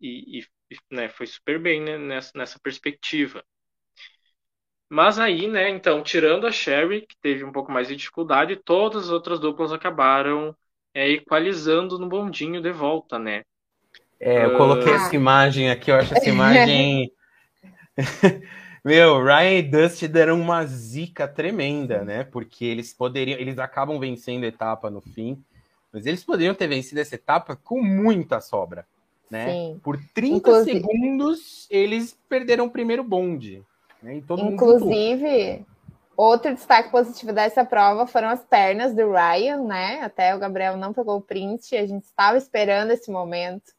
Speaker 1: e, e né, foi super bem né, nessa, nessa perspectiva. Mas aí, né, então, tirando a Sherry, que teve um pouco mais de dificuldade, todas as outras duplas acabaram é, equalizando no bondinho de volta, né?
Speaker 3: É, eu coloquei uh... essa imagem aqui, eu acho essa imagem. (laughs) Meu, Ryan e Dusty deram uma zica tremenda, né? Porque eles poderiam, eles acabam vencendo a etapa no fim, mas eles poderiam ter vencido essa etapa com muita sobra, né? Sim. Por 30 Inclusive... segundos, eles perderam o primeiro bonde. Né?
Speaker 2: Inclusive, Outro destaque positivo dessa prova foram as pernas do Ryan, né? Até o Gabriel não pegou o print, a gente estava esperando esse momento.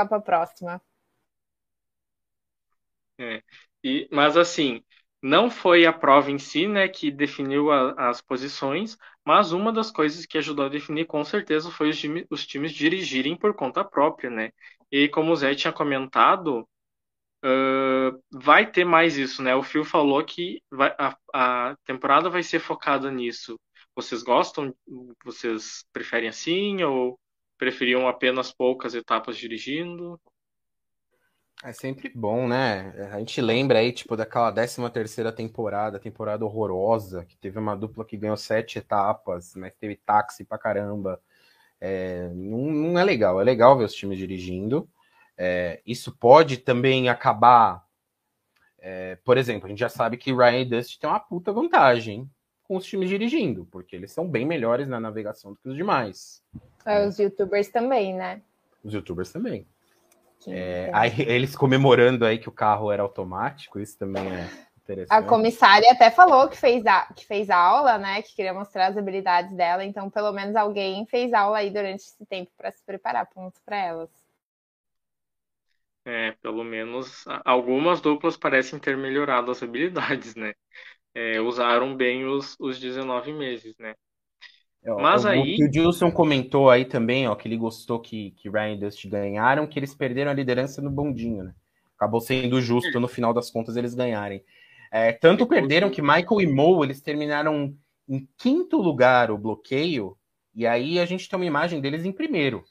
Speaker 2: Ficar para a próxima.
Speaker 1: É, e, mas assim, não foi a prova em si, né, que definiu a, as posições, mas uma das coisas que ajudou a definir com certeza foi os, os times dirigirem por conta própria, né? E como o Zé tinha comentado, Uh, vai ter mais isso, né? O Phil falou que vai, a, a, temporada vai ser focada nisso. Vocês gostam? Vocês preferem assim ou preferiam apenas poucas etapas dirigindo?
Speaker 3: É sempre bom, né? A gente lembra aí, tipo, daquela 13 terceira temporada, temporada horrorosa, que teve uma dupla que ganhou sete etapas, mas teve táxi pra caramba. É, não, não é legal. É legal ver os times dirigindo. É, isso pode também acabar. É, por exemplo, a gente já sabe que Ryan Dust tem uma puta vantagem com os times dirigindo, porque eles são bem melhores na navegação do que os demais.
Speaker 2: É, os youtubers também, né?
Speaker 3: Os youtubers também. É, aí, eles comemorando aí que o carro era automático, isso também é interessante.
Speaker 2: A comissária até falou que fez, a, que fez aula, né? Que queria mostrar as habilidades dela, então pelo menos alguém fez aula aí durante esse tempo para se preparar, ponto para elas.
Speaker 1: É, pelo menos algumas duplas parecem ter melhorado as habilidades, né? É, usaram bem os, os 19 meses, né? Mas
Speaker 3: o,
Speaker 1: aí.
Speaker 3: O Gilson comentou aí também, ó, que ele gostou que, que Ryan e Dust ganharam, que eles perderam a liderança no bondinho, né? Acabou sendo justo no final das contas eles ganharem. É, tanto perderam que Michael e Mo eles terminaram em quinto lugar o bloqueio, e aí a gente tem uma imagem deles em primeiro.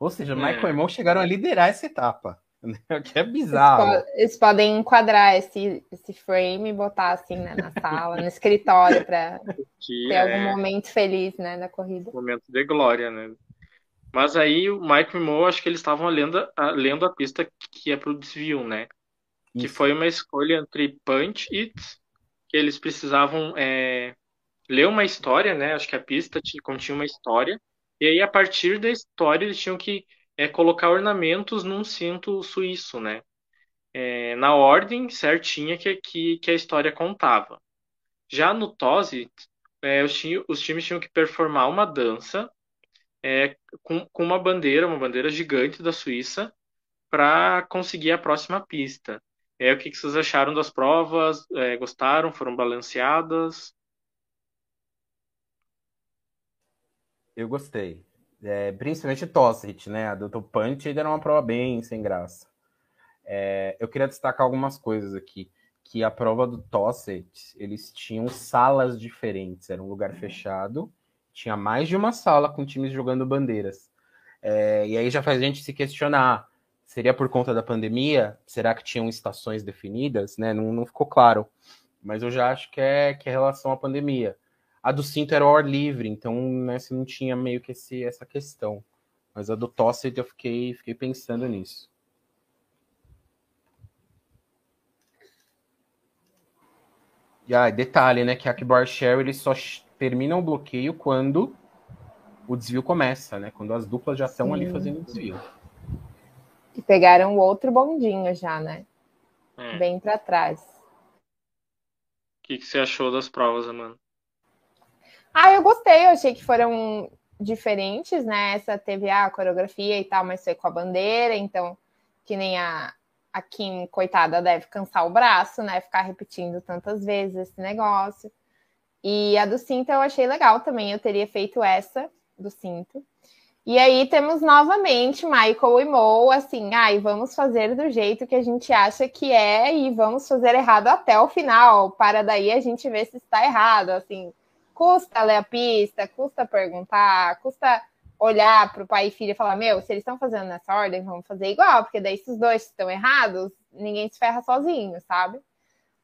Speaker 3: Ou seja, é. Michael e Mo chegaram a liderar essa etapa. (laughs) que é bizarro.
Speaker 2: Eles, eles, podem enquadrar esse, esse frame e botar assim né, na sala, no escritório, para ter é... algum momento feliz né, da corrida.
Speaker 1: Momento de glória, né? Mas aí o Mike e Mo, acho que eles estavam lendo, lendo a pista que é pro desvio, né? Isso. Que foi uma escolha entre punch e que eles precisavam é, ler uma história, né? Acho que a pista continha uma história. E aí, a partir da história, eles tinham que é colocar ornamentos num cinto suíço, né? É, na ordem certinha que, que, que, a história contava. Já no Tose, é, os, os, times tinham que performar uma dança é, com, com, uma bandeira, uma bandeira gigante da Suíça, para conseguir a próxima pista. É, o que, que vocês acharam das provas? É, gostaram? Foram balanceadas?
Speaker 3: Eu gostei. É, principalmente Tossit, né? A do, Punch era uma prova bem sem graça. É, eu queria destacar algumas coisas aqui. Que a prova do Tosset, eles tinham salas diferentes. Era um lugar fechado. Tinha mais de uma sala com times jogando bandeiras. É, e aí já faz a gente se questionar. Seria por conta da pandemia? Será que tinham estações definidas? Né? Não, não ficou claro. Mas eu já acho que é, que é relação à pandemia. A do cinto era o ar livre, então né, você não tinha meio que esse, essa questão. Mas a do Tosset eu fiquei, fiquei pensando nisso. E ah, detalhe, né? Que a Akbar Share ele só termina o bloqueio quando o desvio começa, né? Quando as duplas já estão ali fazendo o desvio.
Speaker 2: E pegaram o outro bondinho já, né? É. Bem para trás.
Speaker 1: O que, que você achou das provas, Amanda?
Speaker 2: Ah, eu gostei, eu achei que foram diferentes, né? Essa teve a coreografia e tal, mas foi com a bandeira, então, que nem a, a Kim, coitada, deve cansar o braço, né? Ficar repetindo tantas vezes esse negócio. E a do cinto eu achei legal também, eu teria feito essa do cinto. E aí temos novamente Michael e Mo, assim, ai, ah, vamos fazer do jeito que a gente acha que é e vamos fazer errado até o final, para daí a gente ver se está errado, assim custa ler a pista, custa perguntar, custa olhar para o pai e filho e falar: Meu, se eles estão fazendo nessa ordem, vamos fazer igual, porque daí se os dois estão errados, ninguém se ferra sozinho, sabe?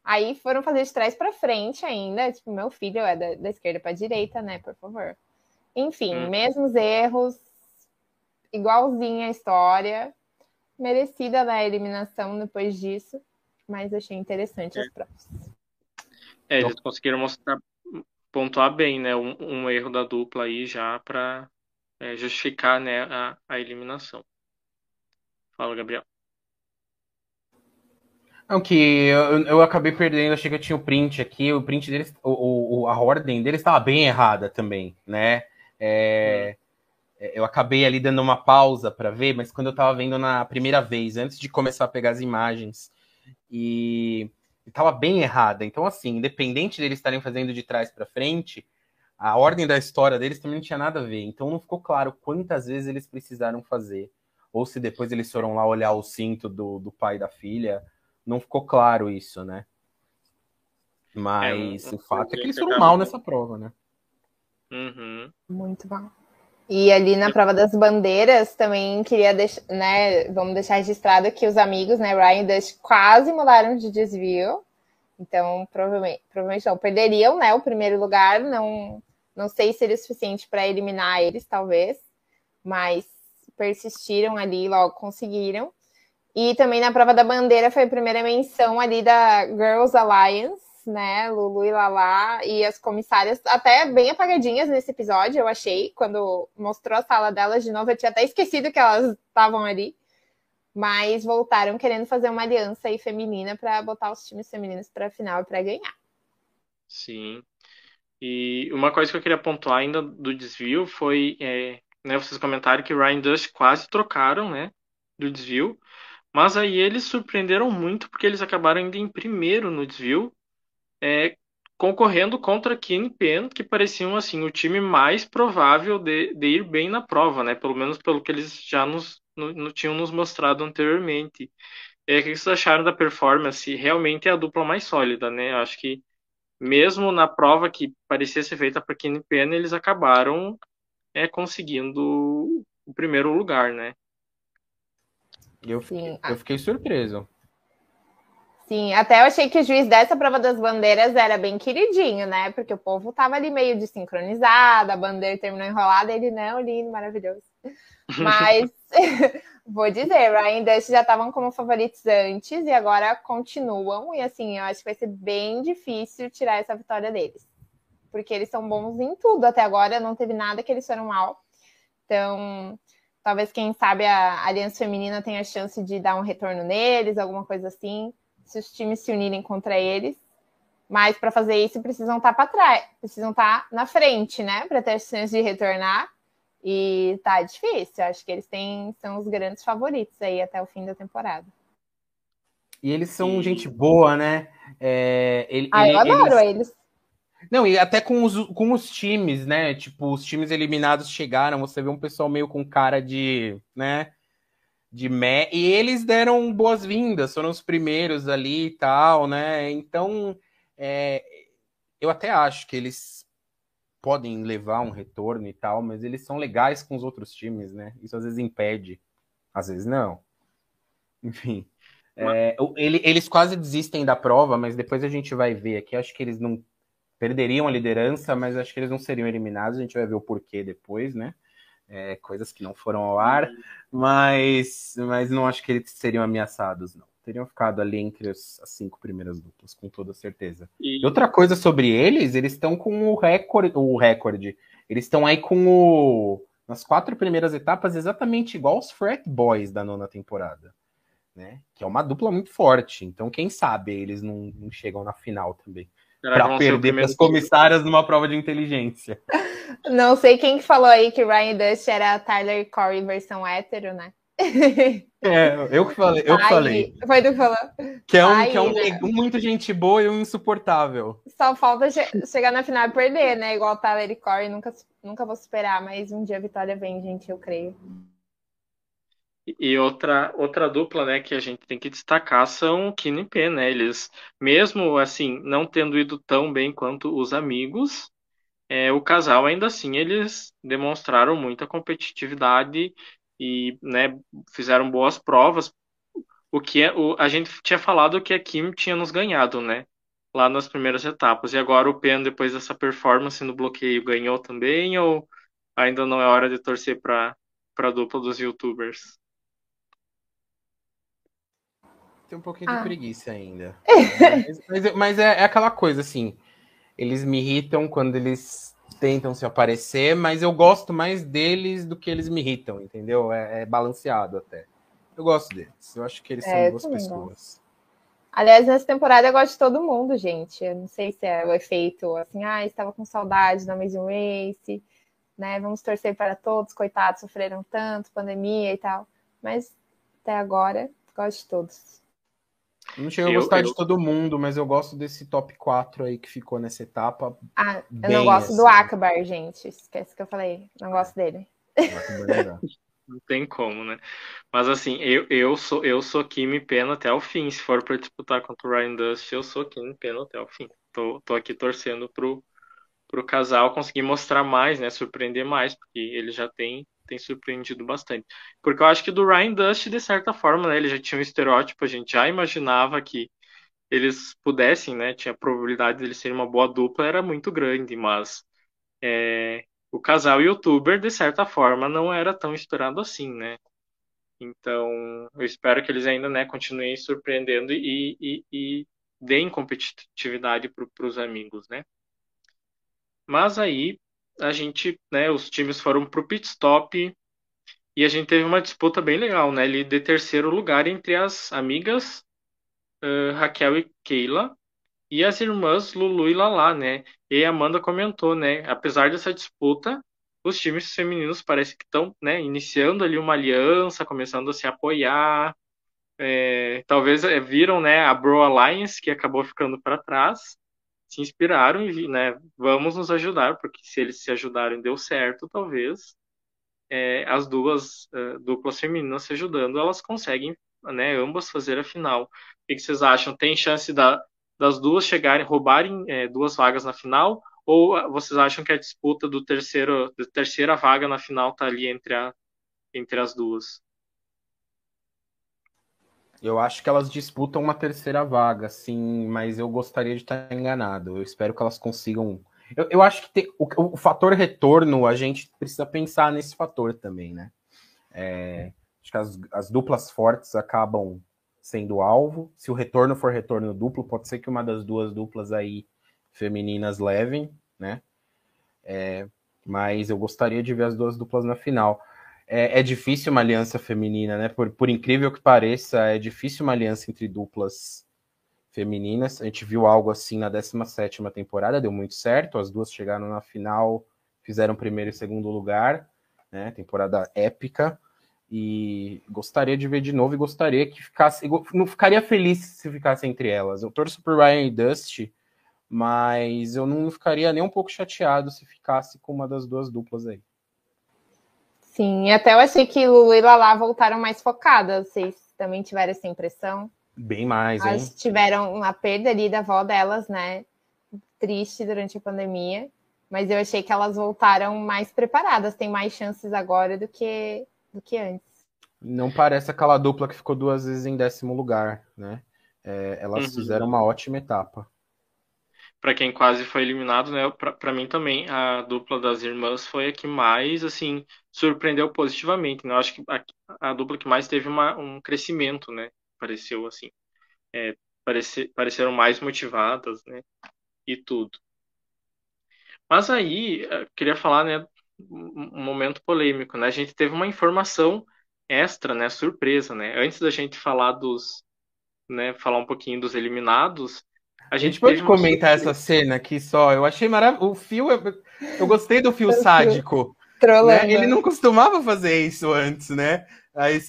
Speaker 2: Aí foram fazer de trás para frente ainda. Tipo, meu filho é da, da esquerda para direita, né? Por favor. Enfim, hum. mesmos erros, igualzinha a história. Merecida na eliminação depois disso, mas achei interessante as provas.
Speaker 1: É, eles conseguiram mostrar pontuar bem, né? Um, um erro da dupla aí já para é, justificar né, a, a eliminação. Fala, Gabriel.
Speaker 3: Não, que eu, eu acabei perdendo, achei que eu tinha o print aqui, o print deles, o, o a ordem deles estava bem errada também, né? É, hum. Eu acabei ali dando uma pausa para ver, mas quando eu estava vendo na primeira vez, antes de começar a pegar as imagens, e estava bem errada. Então, assim, independente deles estarem fazendo de trás para frente, a ordem da história deles também não tinha nada a ver. Então, não ficou claro quantas vezes eles precisaram fazer. Ou se depois eles foram lá olhar o cinto do, do pai e da filha. Não ficou claro isso, né? Mas é, o fato é que eles foram mal nessa prova, né?
Speaker 1: Uhum.
Speaker 2: Muito mal. E ali na prova das bandeiras também queria deixar, né? Vamos deixar registrado que os amigos, né, Ryan e Dust quase mudaram de desvio. Então, provavelmente, provavelmente não perderiam, né, o primeiro lugar. Não, não sei se seria o suficiente para eliminar eles, talvez, mas persistiram ali, logo conseguiram. E também na prova da bandeira foi a primeira menção ali da Girls Alliance, né? Lulu e Lala e as comissárias, até bem apagadinhas nesse episódio, eu achei. Quando mostrou a sala delas de novo, eu tinha até esquecido que elas estavam ali. Mas voltaram querendo fazer uma aliança aí feminina para botar os times femininos para a final para ganhar.
Speaker 1: Sim. E uma coisa que eu queria pontuar ainda do desvio foi, é, né, vocês comentaram que Ryan Dust quase trocaram, né, do desvio, mas aí eles surpreenderam muito porque eles acabaram indo em primeiro no desvio é, concorrendo contra Keen Pen, que pareciam assim o time mais provável de, de, ir bem na prova, né? Pelo menos pelo que eles já nos no, no, tinham nos mostrado anteriormente. É, o que vocês acharam da performance? Realmente é a dupla mais sólida, né? Acho que mesmo na prova que parecia ser feita para Keen Pen, eles acabaram é, conseguindo o primeiro lugar, né?
Speaker 3: Eu, Sim. eu fiquei surpreso.
Speaker 2: Sim, até eu achei que o juiz dessa prova das bandeiras era bem queridinho, né? Porque o povo tava ali meio desincronizado, a bandeira terminou enrolada, ele não, lindo, maravilhoso. (laughs) Mas (laughs) vou dizer, Ryan Dust já estavam como favoritos antes e agora continuam. E assim, eu acho que vai ser bem difícil tirar essa vitória deles. Porque eles são bons em tudo. Até agora não teve nada que eles foram mal. Então, talvez, quem sabe, a Aliança Feminina tenha a chance de dar um retorno neles, alguma coisa assim se os times se unirem contra eles. Mas para fazer isso precisam estar tá para trás, precisam estar tá na frente, né? Para ter chance de retornar. E tá difícil. Acho que eles têm, são os grandes favoritos aí até o fim da temporada.
Speaker 3: E eles são e... gente boa, né? É, ele,
Speaker 2: ah, eu adoro eles... eles.
Speaker 3: Não, e até com os, com os times, né? Tipo, os times eliminados chegaram, você vê um pessoal meio com cara de, né? De me... e eles deram boas-vindas, foram os primeiros ali e tal, né? Então, é... eu até acho que eles podem levar um retorno e tal, mas eles são legais com os outros times, né? Isso às vezes impede, às vezes não. Enfim. É, ele, eles quase desistem da prova, mas depois a gente vai ver aqui. Acho que eles não perderiam a liderança, mas acho que eles não seriam eliminados. A gente vai ver o porquê depois, né? É, coisas que não foram ao ar, mas, mas não acho que eles seriam ameaçados, não. Teriam ficado ali entre as, as cinco primeiras duplas, com toda certeza. E... e outra coisa sobre eles, eles estão com o recorde, o recorde. Eles estão aí com o nas quatro primeiras etapas exatamente igual os Frat Boys da nona temporada, né? Que é uma dupla muito forte. Então, quem sabe eles não, não chegam na final também para perder para as comissárias numa prova de inteligência. (laughs)
Speaker 2: Não sei quem que falou aí que Ryan Dust era Tyler Corey versão hétero, né? (laughs)
Speaker 3: É, eu que falei, eu que falei.
Speaker 2: Foi do que falou.
Speaker 3: Que é, um, que é um, né? muito gente boa e um insuportável.
Speaker 2: Só falta che chegar na final e perder, né? Igual Tyler e Corey, nunca, nunca vou superar, mas um dia a vitória vem, gente, eu creio.
Speaker 1: E outra, outra dupla, né, que a gente tem que destacar são Kim e Pen, né? Eles, mesmo assim, não tendo ido tão bem quanto os amigos, é, o casal ainda assim eles demonstraram muita competitividade e, né, fizeram boas provas. O que é, o, a gente tinha falado que a Kim tinha nos ganhado, né? Lá nas primeiras etapas. E agora o Pen, depois dessa performance no bloqueio, ganhou também? Ou ainda não é hora de torcer para a dupla dos youtubers?
Speaker 3: Tem um pouquinho ah. de preguiça ainda. (laughs) mas, mas, mas é, é, aquela coisa, assim. Eles me irritam quando eles tentam se aparecer, mas eu gosto mais deles do que eles me irritam, entendeu? É, é balanceado até. Eu gosto deles. Eu acho que eles é, são boas pessoas. Gosto.
Speaker 2: Aliás, nessa temporada eu gosto de todo mundo, gente. Eu não sei se é o efeito assim, ah, estava com saudade da Amazing Race, né? Vamos torcer para todos, coitados, sofreram tanto, pandemia e tal. Mas até agora, gosto de todos.
Speaker 3: Não chego a gostar eu... de todo mundo, mas eu gosto desse top 4 aí que ficou nessa etapa.
Speaker 2: Ah, eu não gosto assim. do Akbar, gente. Esquece que eu falei. Não gosto dele. (laughs)
Speaker 1: não tem como, né? Mas assim, eu, eu sou eu sou Kimi Pena até o fim. Se for para disputar contra o Ryan Dust, eu sou Kimi Pena até o fim. Tô, tô aqui torcendo pro, pro casal conseguir mostrar mais, né? Surpreender mais, porque ele já tem tem surpreendido bastante. Porque eu acho que do Ryan Dust, de certa forma, né, ele já tinha um estereótipo, a gente já imaginava que eles pudessem, né, tinha a probabilidade de eles serem uma boa dupla, era muito grande, mas é, o casal youtuber, de certa forma, não era tão esperado assim, né? Então, eu espero que eles ainda, né, continuem surpreendendo e, e, e deem competitividade para os amigos, né? Mas aí, a gente, né, os times foram para o pit stop e a gente teve uma disputa bem legal, né, ali de terceiro lugar entre as amigas uh, Raquel e Keila e as irmãs Lulu e Lala, né? E a Amanda comentou, né, apesar dessa disputa, os times femininos parece que estão, né, iniciando ali uma aliança, começando a se apoiar. É, talvez é, viram, né, a Bro Alliance que acabou ficando para trás se inspiraram e, né, vamos nos ajudar, porque se eles se ajudarem deu certo, talvez é, as duas uh, duplas femininas se ajudando, elas conseguem, né, ambas fazer a final. O que vocês acham? Tem chance da, das duas chegarem, roubarem é, duas vagas na final? Ou vocês acham que a disputa do terceiro, da terceira vaga na final está ali entre, a, entre as duas?
Speaker 3: Eu acho que elas disputam uma terceira vaga, sim, mas eu gostaria de estar enganado. Eu espero que elas consigam. Eu, eu acho que tem, o, o, fator retorno, a gente precisa pensar nesse fator também, né? É, acho que as, as duplas fortes acabam sendo alvo. Se o retorno for retorno duplo, pode ser que uma das duas duplas aí femininas levem, né? É, mas eu gostaria de ver as duas duplas na final é, é, difícil uma aliança feminina, né? Por, por incrível que pareça, é difícil uma aliança entre duplas femininas. A gente viu algo assim na 17 temporada, deu muito certo. As duas chegaram na final, fizeram primeiro e segundo lugar, né? Temporada épica. E gostaria de ver de novo e gostaria que ficasse. Não ficaria feliz se ficasse entre elas. Eu torço por Ryan e Dusty, mas eu não ficaria nem um pouco chateado se ficasse com uma das duas duplas aí.
Speaker 2: Sim, até eu achei que Lulu e Lala voltaram mais focadas. Vocês também tiveram essa impressão?
Speaker 3: Bem mais, hein?
Speaker 2: Elas tiveram uma perda ali da avó delas, né? Triste durante a pandemia. Mas eu achei que elas voltaram mais preparadas, tem mais chances agora do que, do que antes.
Speaker 3: Não parece aquela dupla que ficou duas vezes em décimo lugar, né? É, elas uhum. fizeram uma ótima etapa
Speaker 1: para quem quase foi eliminado, né? Para mim também a dupla das irmãs foi a que mais assim surpreendeu positivamente. Né? Eu acho que a, a dupla que mais teve uma, um crescimento, né? Pareceu assim, é, parece, pareceram mais motivadas, né? E tudo. Mas aí queria falar, né? Um momento polêmico, né? A gente teve uma informação extra, né? Surpresa, né? Antes da gente falar dos, né? Falar um pouquinho dos eliminados
Speaker 3: a gente pode comentar essa cena aqui só. Eu achei maravilhoso. O fio, eu, eu gostei do fio sádico. Né? Ele não costumava fazer isso antes, né?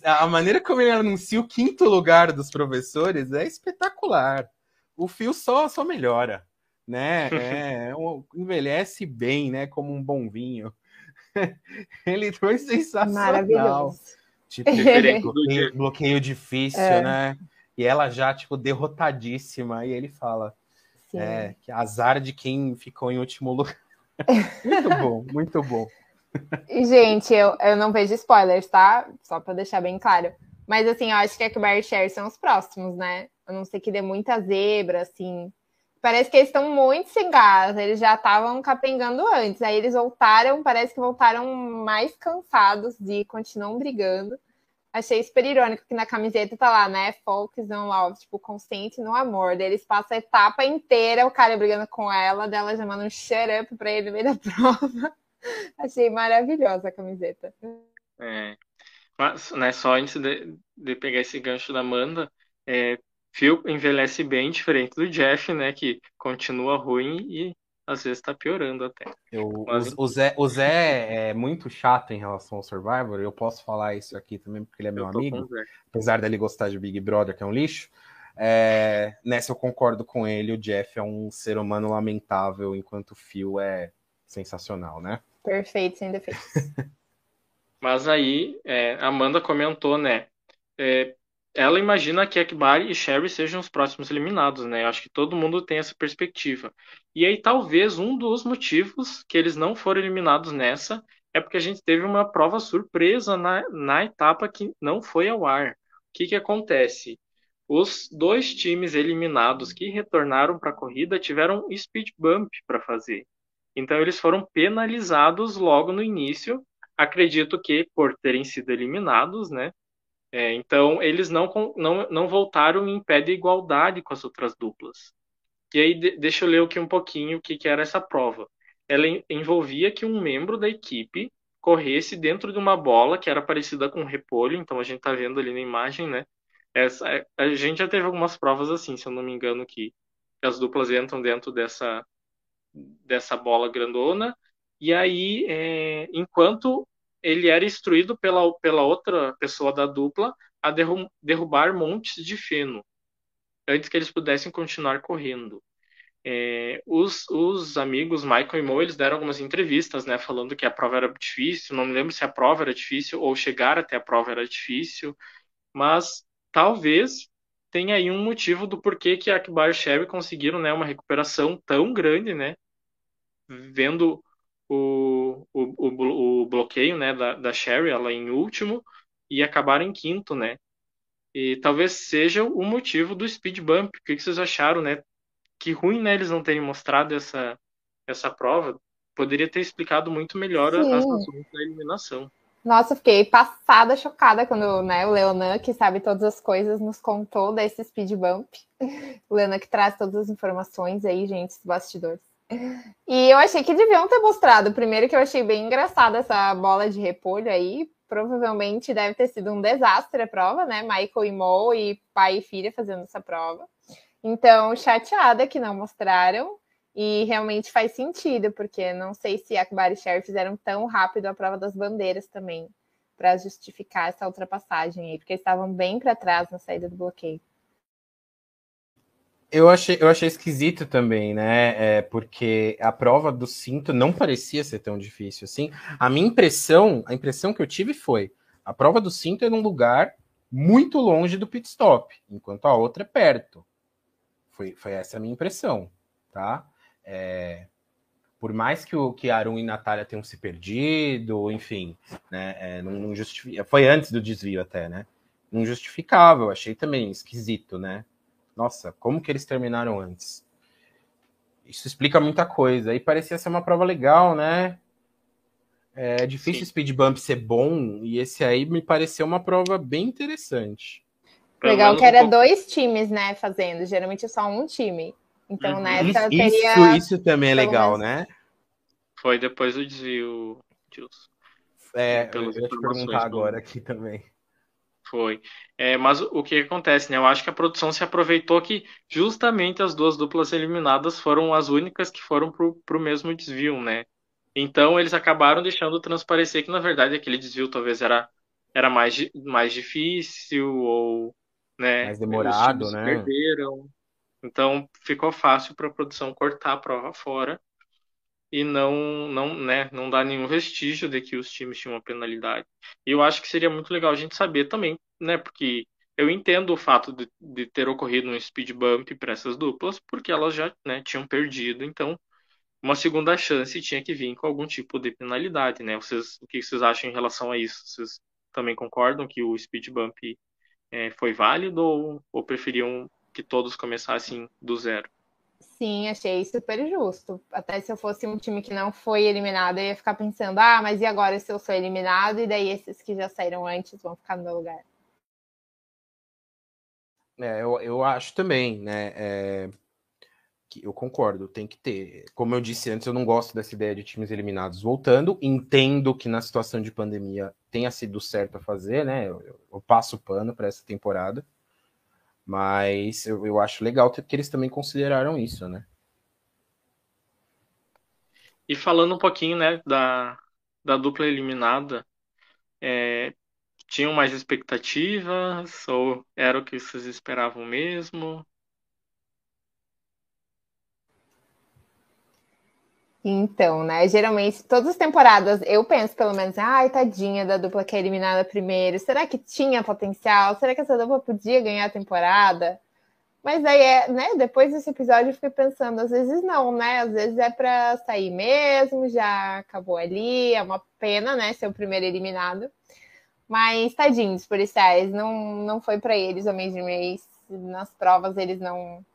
Speaker 3: A, a maneira como ele anuncia o quinto lugar dos professores é espetacular. O fio só, só melhora, né? (laughs) É, envelhece bem, né? Como um bom vinho. (laughs) ele foi sensacional. Maravilhoso. Tipo, (laughs) bloqueio, bloqueio difícil, é. né? E ela já, tipo, derrotadíssima. E ele fala: é, que azar de quem ficou em último lugar. muito bom, muito bom. (laughs)
Speaker 2: Gente, eu, eu não vejo spoilers, tá? Só para deixar bem claro. Mas, assim, eu acho que Akbar e Cher são os próximos, né? Eu não sei que dê muita zebra, assim. Parece que eles estão muito sem gás. Eles já estavam capengando antes. Aí eles voltaram, parece que voltaram mais cansados e continuam brigando. Achei super irônico que na camiseta tá lá, né? Focus on love, tipo, consciente no amor. Daí eles passam a etapa inteira, o cara brigando com ela, dela chamando um shut up pra ele no meio da (laughs) prova. Achei maravilhosa a camiseta.
Speaker 1: É. Mas, né, só antes de, de pegar esse gancho da Amanda, é, Phil envelhece bem diferente do Jeff, né? Que continua ruim e às vezes tá piorando até.
Speaker 3: Eu, Mas... o, Zé, o Zé é muito chato em relação ao Survivor, eu posso falar isso aqui também porque ele é meu amigo, apesar dele gostar de Big Brother, que é um lixo. É, nessa eu concordo com ele, o Jeff é um ser humano lamentável, enquanto o Phil é sensacional, né?
Speaker 2: Perfeito, sem defeitos. (laughs)
Speaker 1: Mas aí, é, Amanda comentou, né? É, ela imagina que Akbar e Sherry sejam os próximos eliminados, né? Eu acho que todo mundo tem essa perspectiva. E aí, talvez um dos motivos que eles não foram eliminados nessa é porque a gente teve uma prova surpresa na, na etapa que não foi ao ar. O que, que acontece? Os dois times eliminados que retornaram para a corrida tiveram speed bump para fazer. Então, eles foram penalizados logo no início. Acredito que por terem sido eliminados, né? É, então, eles não, não, não voltaram em pé de igualdade com as outras duplas. E aí, de, deixa eu ler aqui um pouquinho o que, que era essa prova. Ela envolvia que um membro da equipe corresse dentro de uma bola que era parecida com um repolho, então a gente está vendo ali na imagem, né? Essa, a gente já teve algumas provas assim, se eu não me engano, que as duplas entram dentro dessa, dessa bola grandona, e aí, é, enquanto ele era instruído pela, pela outra pessoa da dupla a derrubar montes de feno antes que eles pudessem continuar correndo. é, os, os amigos Michael e Mo, eles deram algumas entrevistas, né, falando que a prova era difícil, não me lembro se a prova era difícil ou chegar até a prova era difícil, mas talvez tenha aí um motivo do porquê que Akbar e Sherry conseguiram, né, uma recuperação tão grande, né, vendo o, o, o, o bloqueio, né, da, da Sherry, ela em último, e acabaram em quinto, né, e talvez seja o motivo do speed bump. O que vocês acharam, né? Que ruim, né, eles não terem mostrado essa, essa prova. Poderia ter explicado muito melhor Sim. as razões da eliminação.
Speaker 2: Nossa, fiquei passada, chocada quando né, o Leonan, que sabe todas as coisas, nos contou desse speed bump. (laughs) O Leonan que traz todas as informações aí, gente, dos bastidores. E eu achei que deviam ter mostrado. Primeiro que eu achei bem engraçada essa bola de repolho aí, provavelmente deve ter sido um desastre a prova, né? Michael e Mo e pai e filha fazendo essa prova. Então, chateada que não mostraram. E realmente faz sentido, porque não sei se Akbar e Cher fizeram tão rápido a prova das bandeiras também, para justificar essa ultrapassagem aí, porque estavam bem para trás na saída do bloqueio.
Speaker 3: Eu achei, eu achei esquisito também, né? É, porque a prova do cinto não parecia ser tão difícil assim. A minha impressão, a impressão que eu tive foi: a prova do cinto é num lugar muito longe do pit stop, enquanto a outra é perto. Foi, foi essa a minha impressão, tá? É, por mais que o que Arun e Natália tenham se perdido, enfim, né? É, não, não justifica. Foi antes do desvio até, né? Não justificava, eu achei também esquisito, né? nossa, como que eles terminaram antes? Isso explica muita coisa. E parecia ser uma prova legal, né? É difícil o speed bump ser bom, e esse aí me pareceu uma prova bem interessante.
Speaker 2: Legal que era dois times, né, fazendo. Geralmente é só um time. Então, uhum. nessa
Speaker 3: isso, teria... Isso, isso também é legal, menos... né?
Speaker 1: Foi depois do desvio, Gilson.
Speaker 3: É, eu ia te perguntar agora aqui também.
Speaker 1: Foi. É, mas o que acontece, né? Eu acho que a produção se aproveitou que justamente as duas duplas eliminadas foram as únicas que foram pro, pro mesmo desvio, né? Então eles acabaram deixando transparecer que na verdade aquele desvio talvez era, era mais, mais difícil ou né,
Speaker 3: mais demorado, né?
Speaker 1: Perderam. Então ficou fácil para a produção cortar a prova fora e não não né, não dá nenhum vestígio de que os times tinham uma penalidade. E eu acho que seria muito legal a gente saber também, né, porque eu entendo o fato de, de ter ocorrido um speed bump para essas duplas, porque elas já né, tinham perdido, então uma segunda chance tinha que vir com algum tipo de penalidade, né? Vocês, o que vocês acham em relação a isso? Vocês também concordam que o speed bump é, foi válido ou, ou preferiam que todos começassem do zero?
Speaker 2: Sim, achei super justo. Até se eu fosse um time que não foi eliminado, eu ia ficar pensando, ah, mas e agora se eu sou eliminado? E daí esses que já saíram antes vão ficar no meu lugar.
Speaker 3: É, eu, eu acho também, né? É, que eu concordo, tem que ter. Como eu disse antes, eu não gosto dessa ideia de times eliminados voltando. Entendo que na situação de pandemia tenha sido certo a fazer, né? Eu, eu, eu passo o pano para essa temporada. Mas eu, eu acho legal que eles também consideraram isso, né?
Speaker 1: E falando um pouquinho, né, da, da dupla eliminada, é, tinham mais expectativas ou era o que vocês esperavam mesmo?
Speaker 2: Então, né? Geralmente, todas as temporadas, eu penso pelo menos, ai, tadinha da dupla que é eliminada primeiro. Será que tinha potencial? Será que essa dupla podia ganhar a temporada? Mas aí é, né? Depois desse episódio eu fiquei pensando, às vezes não, né? Às vezes é para sair mesmo, já acabou ali, é uma pena, né? Ser o primeiro eliminado. Mas tadinhos, policiais, não, não foi para eles o Amazing Race. Nas provas eles não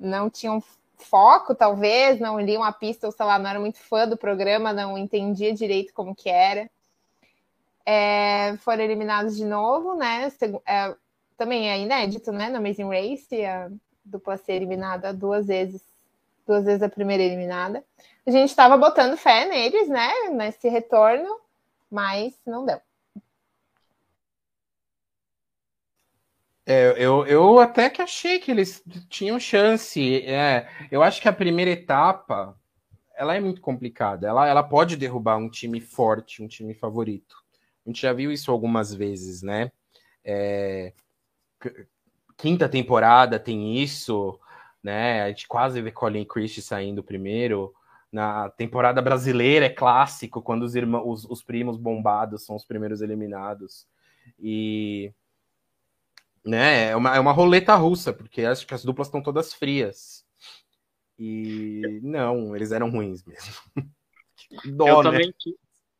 Speaker 2: não tinham foco, talvez, não liam a pista, ou sei lá, não era muito fã do programa, não entendia direito como que era. É, foram eliminados de novo, né? É, também é inédito, né? No Amazing Race, a dupla ser eliminada duas vezes, duas vezes a primeira eliminada. A gente estava botando fé neles, né? Nesse retorno, mas não deu.
Speaker 3: É, eu, eu até que achei que eles tinham chance. É, eu acho que a primeira etapa ela é muito complicada. Ela, ela pode derrubar um time forte, um time favorito. A gente já viu isso algumas vezes, né? É, quinta temporada tem isso. né? A gente quase vê Colin Christie saindo primeiro. Na temporada brasileira é clássico quando os, irmãos, os, os primos bombados são os primeiros eliminados. E né, é uma, é uma roleta russa, porque acho que as duplas estão todas frias. E não, eles eram ruins mesmo. (laughs)
Speaker 1: Dó, eu, né? também,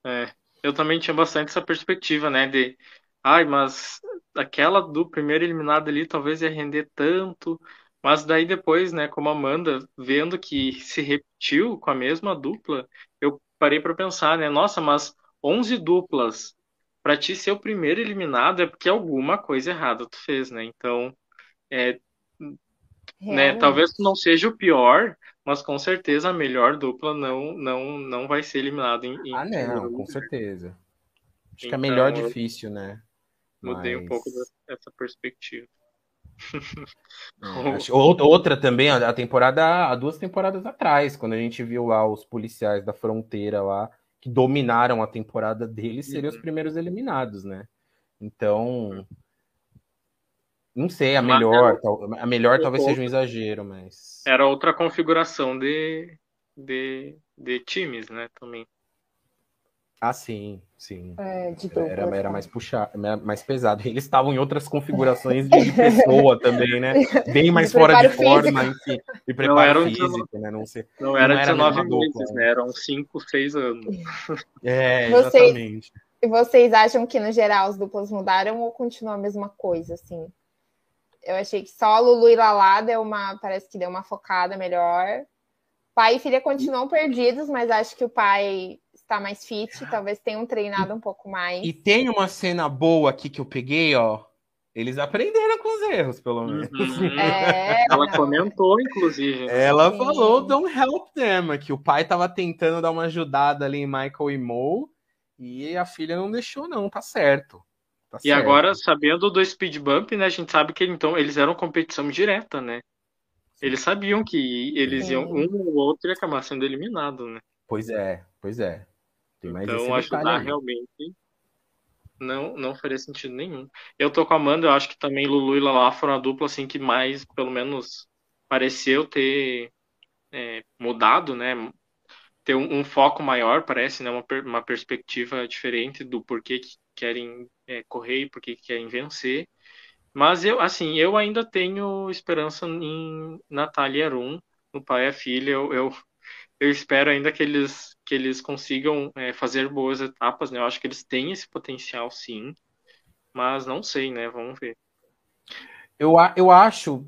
Speaker 1: é, eu também tinha bastante essa perspectiva, né? De ai, mas aquela do primeiro eliminado ali talvez ia render tanto. Mas daí depois, né, como Amanda, vendo que se repetiu com a mesma dupla, eu parei para pensar, né, nossa, mas 11 duplas para ti ser o primeiro eliminado é porque alguma coisa errada tu fez, né? Então, é, né, talvez tu não seja o pior, mas com certeza a melhor dupla não não não vai ser eliminada em, em
Speaker 3: Ah, não, com certeza. Acho então, que é melhor difícil, né?
Speaker 1: Mudei mas... um pouco dessa perspectiva. (laughs)
Speaker 3: É, (laughs) outra também, a temporada, há duas temporadas atrás, quando a gente viu lá os policiais da fronteira lá, que dominaram a temporada deles, seriam uhum. os primeiros eliminados, né? Então, não sei, a melhor, a melhor talvez seja um exagero, mas.
Speaker 1: Era outra configuração de, de, de times, né? Também.
Speaker 3: Ah, sim, sim.
Speaker 2: É,
Speaker 3: era, era mais puxado, mais pesado. Eles estavam em outras configurações de pessoa também, né? (laughs) Bem mais fora de forma, enfim. E preparo não físico, 19, né?
Speaker 1: Não, sei, não era não 19 meses, né? Eram 5, 6 anos.
Speaker 3: É, exatamente.
Speaker 2: E vocês acham que, no geral, as duplas mudaram ou continua a mesma coisa, assim? Eu achei que só Lulu e Lala deu uma, parece que deu uma focada melhor. Pai e filha continuam perdidos, mas acho que o pai está mais fit, talvez tenham treinado um pouco mais.
Speaker 3: E tem uma cena boa aqui que eu peguei, ó. Eles aprenderam com os erros, pelo menos.
Speaker 1: Uhum. (laughs) É, Ela não. comentou, inclusive.
Speaker 3: Ela Sim. falou, don't help them, que o pai estava tentando dar uma ajudada ali em Michael e Mo, e a filha não deixou, não, tá certo. Tá
Speaker 1: e certo. agora, sabendo do speed bump, né, a gente sabe que então eles eram competição direta, né? Eles sabiam que eles Sim. iam um ou outro ia acabar sendo eliminado, né?
Speaker 3: Pois é, pois é.
Speaker 1: Então ajudar realmente não não faria sentido nenhum. Eu tô com a Amanda, eu acho que também Lulu e Lala foram a dupla assim que mais, pelo menos, pareceu ter é, mudado, né? Ter um, um, foco maior, parece, né? Uma, uma perspectiva diferente do porquê que querem é, correr e porquê que querem vencer. Mas eu, assim, eu ainda tenho esperança em Natália Arum, no pai e a filha. Eu, eu, eu espero ainda que eles, que eles consigam é, fazer boas etapas, né? Eu acho que eles têm esse potencial, sim. Mas não sei, né? Vamos ver.
Speaker 3: Eu, eu acho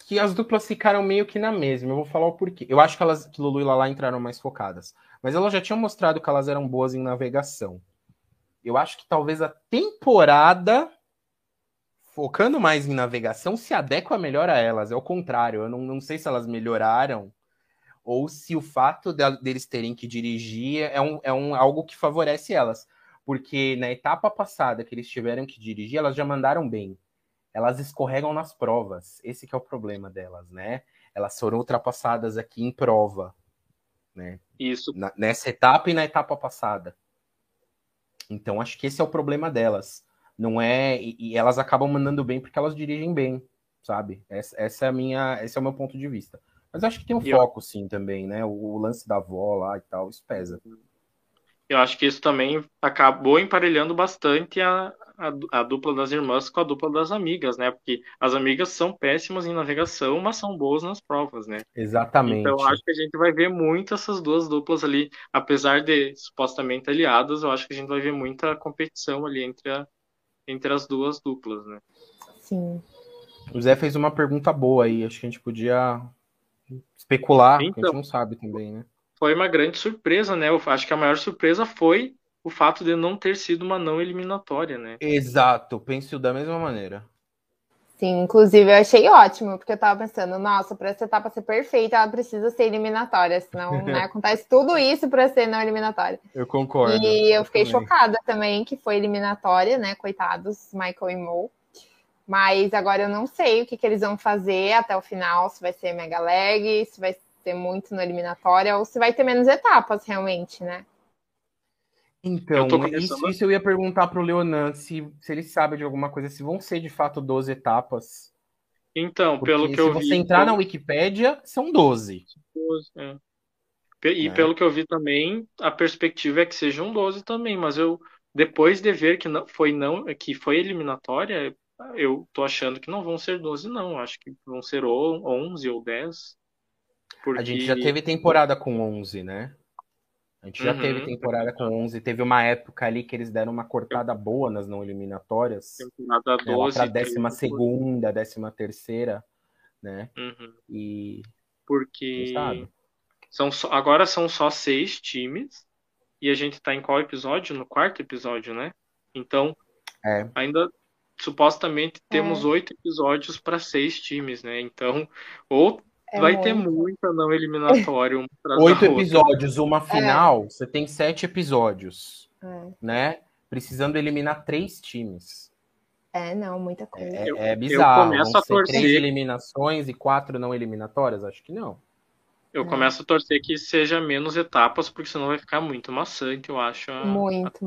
Speaker 3: que as duplas ficaram meio que na mesma. Eu vou falar o porquê. Eu acho que elas, que Lulu e Lala entraram mais focadas. Mas elas já tinham mostrado que elas eram boas em navegação. Eu acho que talvez a temporada focando mais em navegação se adequa melhor a elas. É o contrário. Eu não, não sei se elas melhoraram ou se o fato de, deles terem que dirigir é, um, é um, algo que favorece elas. Porque na etapa passada que eles tiveram que dirigir, elas já mandaram bem. Elas escorregam nas provas. Esse é o problema delas, né? Elas foram ultrapassadas aqui em prova. Né?
Speaker 1: Isso.
Speaker 3: Na, nessa etapa e na etapa passada. Então acho que esse é o problema delas não é e, e, elas acabam mandando bem porque elas dirigem bem, sabe? Essa, essa, é a minha, esse é o meu ponto de vista. Mas acho que tem um e foco eu... sim também, né? O, o, lance da avó lá e tal, isso pesa.
Speaker 1: Eu acho que isso também acabou emparelhando bastante a, a, a, dupla das irmãs com a dupla das amigas, né? Porque as amigas são péssimas em navegação, mas são boas nas provas, né?
Speaker 3: Exatamente.
Speaker 1: Então acho que a gente vai ver muito essas duas duplas ali, apesar de supostamente aliadas, eu acho que a gente vai ver muita competição ali entre a, entre as duas duplas, né?
Speaker 2: Sim.
Speaker 3: O Zé fez uma pergunta boa aí, acho que a gente podia especular, então, a gente então, não sabe também, né?
Speaker 1: Foi uma grande surpresa, né? Eu acho que a maior surpresa foi o fato de não ter sido uma não eliminatória, né?
Speaker 3: Exato, penso da mesma maneira.
Speaker 2: Sim, inclusive eu achei ótimo, porque eu tava pensando, nossa, para essa etapa ser perfeita, ela precisa ser eliminatória, senão (laughs) né, acontece tudo isso para ser não eliminatória.
Speaker 3: Eu concordo.
Speaker 2: E eu fiquei também. chocada também que foi eliminatória, né? Coitados, Michael e Mo. Mas agora eu não sei o que, que eles vão fazer até o final, se vai ser mega leg, se vai ser muito na eliminatória, ou se vai ter menos etapas realmente, né?
Speaker 3: Então, isso, isso, eu ia perguntar para o Leonan se, se ele sabe de alguma coisa, se vão ser de fato 12 etapas.
Speaker 1: Então,
Speaker 3: Porque
Speaker 1: pelo que
Speaker 3: se
Speaker 1: eu
Speaker 3: você
Speaker 1: vi.
Speaker 3: entrar na Wikipédia, são 12.
Speaker 1: é. E
Speaker 3: É.
Speaker 1: pelo que eu vi também, a perspectiva é que sejam 12 também, mas eu depois de ver que não foi não que foi eliminatória, eu tô achando que não vão ser 12 não, acho que vão ser ou 11 ou 10. Porque
Speaker 3: A gente já teve temporada com 11, né? A gente já
Speaker 1: Uhum.
Speaker 3: teve temporada com 11. Teve uma época ali que eles deram uma cortada boa nas não eliminatórias.
Speaker 1: temporada
Speaker 3: Né, lá
Speaker 1: 12,
Speaker 3: pra décima segunda, décima terceira, né?
Speaker 1: Uhum.
Speaker 3: E
Speaker 1: Porque
Speaker 3: sabe?
Speaker 1: são só- agora são só seis times e a gente tá em qual episódio? No quarto episódio, né? Então,
Speaker 3: É.
Speaker 1: ainda supostamente temos oito episódios para seis times, né? Então, ou
Speaker 2: É
Speaker 1: vai ter
Speaker 2: muito.
Speaker 1: muita não eliminatória uma
Speaker 3: Oito episódios, uma final, você tem sete episódios,
Speaker 2: É.
Speaker 3: né? Precisando eliminar três times.
Speaker 2: É, não, muita coisa.
Speaker 3: É,
Speaker 1: Eu-
Speaker 3: é bizarro.
Speaker 1: começo
Speaker 3: Vão
Speaker 1: a torcer-
Speaker 3: três eliminações e quatro não eliminatórias? Acho que não.
Speaker 1: Eu começo a torcer que seja menos etapas, porque senão vai ficar muito maçante, eu acho. a-
Speaker 2: Muito,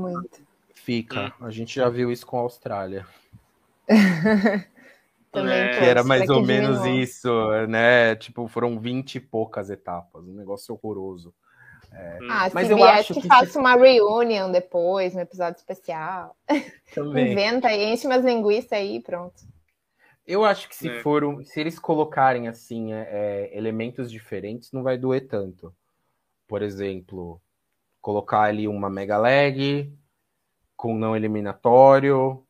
Speaker 3: Fica. A gente já viu isso com a Austrália. (laughs)
Speaker 2: Também
Speaker 1: É.
Speaker 3: Que era mais ou menos isso, né? Tipo, foram 20 e poucas etapas. Um negócio horroroso.
Speaker 2: Ah,
Speaker 3: Mas
Speaker 2: se
Speaker 3: eu
Speaker 2: vier
Speaker 3: acho
Speaker 2: que
Speaker 3: que
Speaker 2: faça
Speaker 3: se-
Speaker 2: uma reunion depois, um episódio especial. (laughs)
Speaker 3: Também.
Speaker 2: Inventa aí, enche umas linguiças aí e pronto.
Speaker 3: Eu acho que se
Speaker 1: É.
Speaker 3: for, se eles colocarem assim é, é, elementos diferentes, não vai doer tanto. Por exemplo, colocar ali uma mega leg com não eliminatório,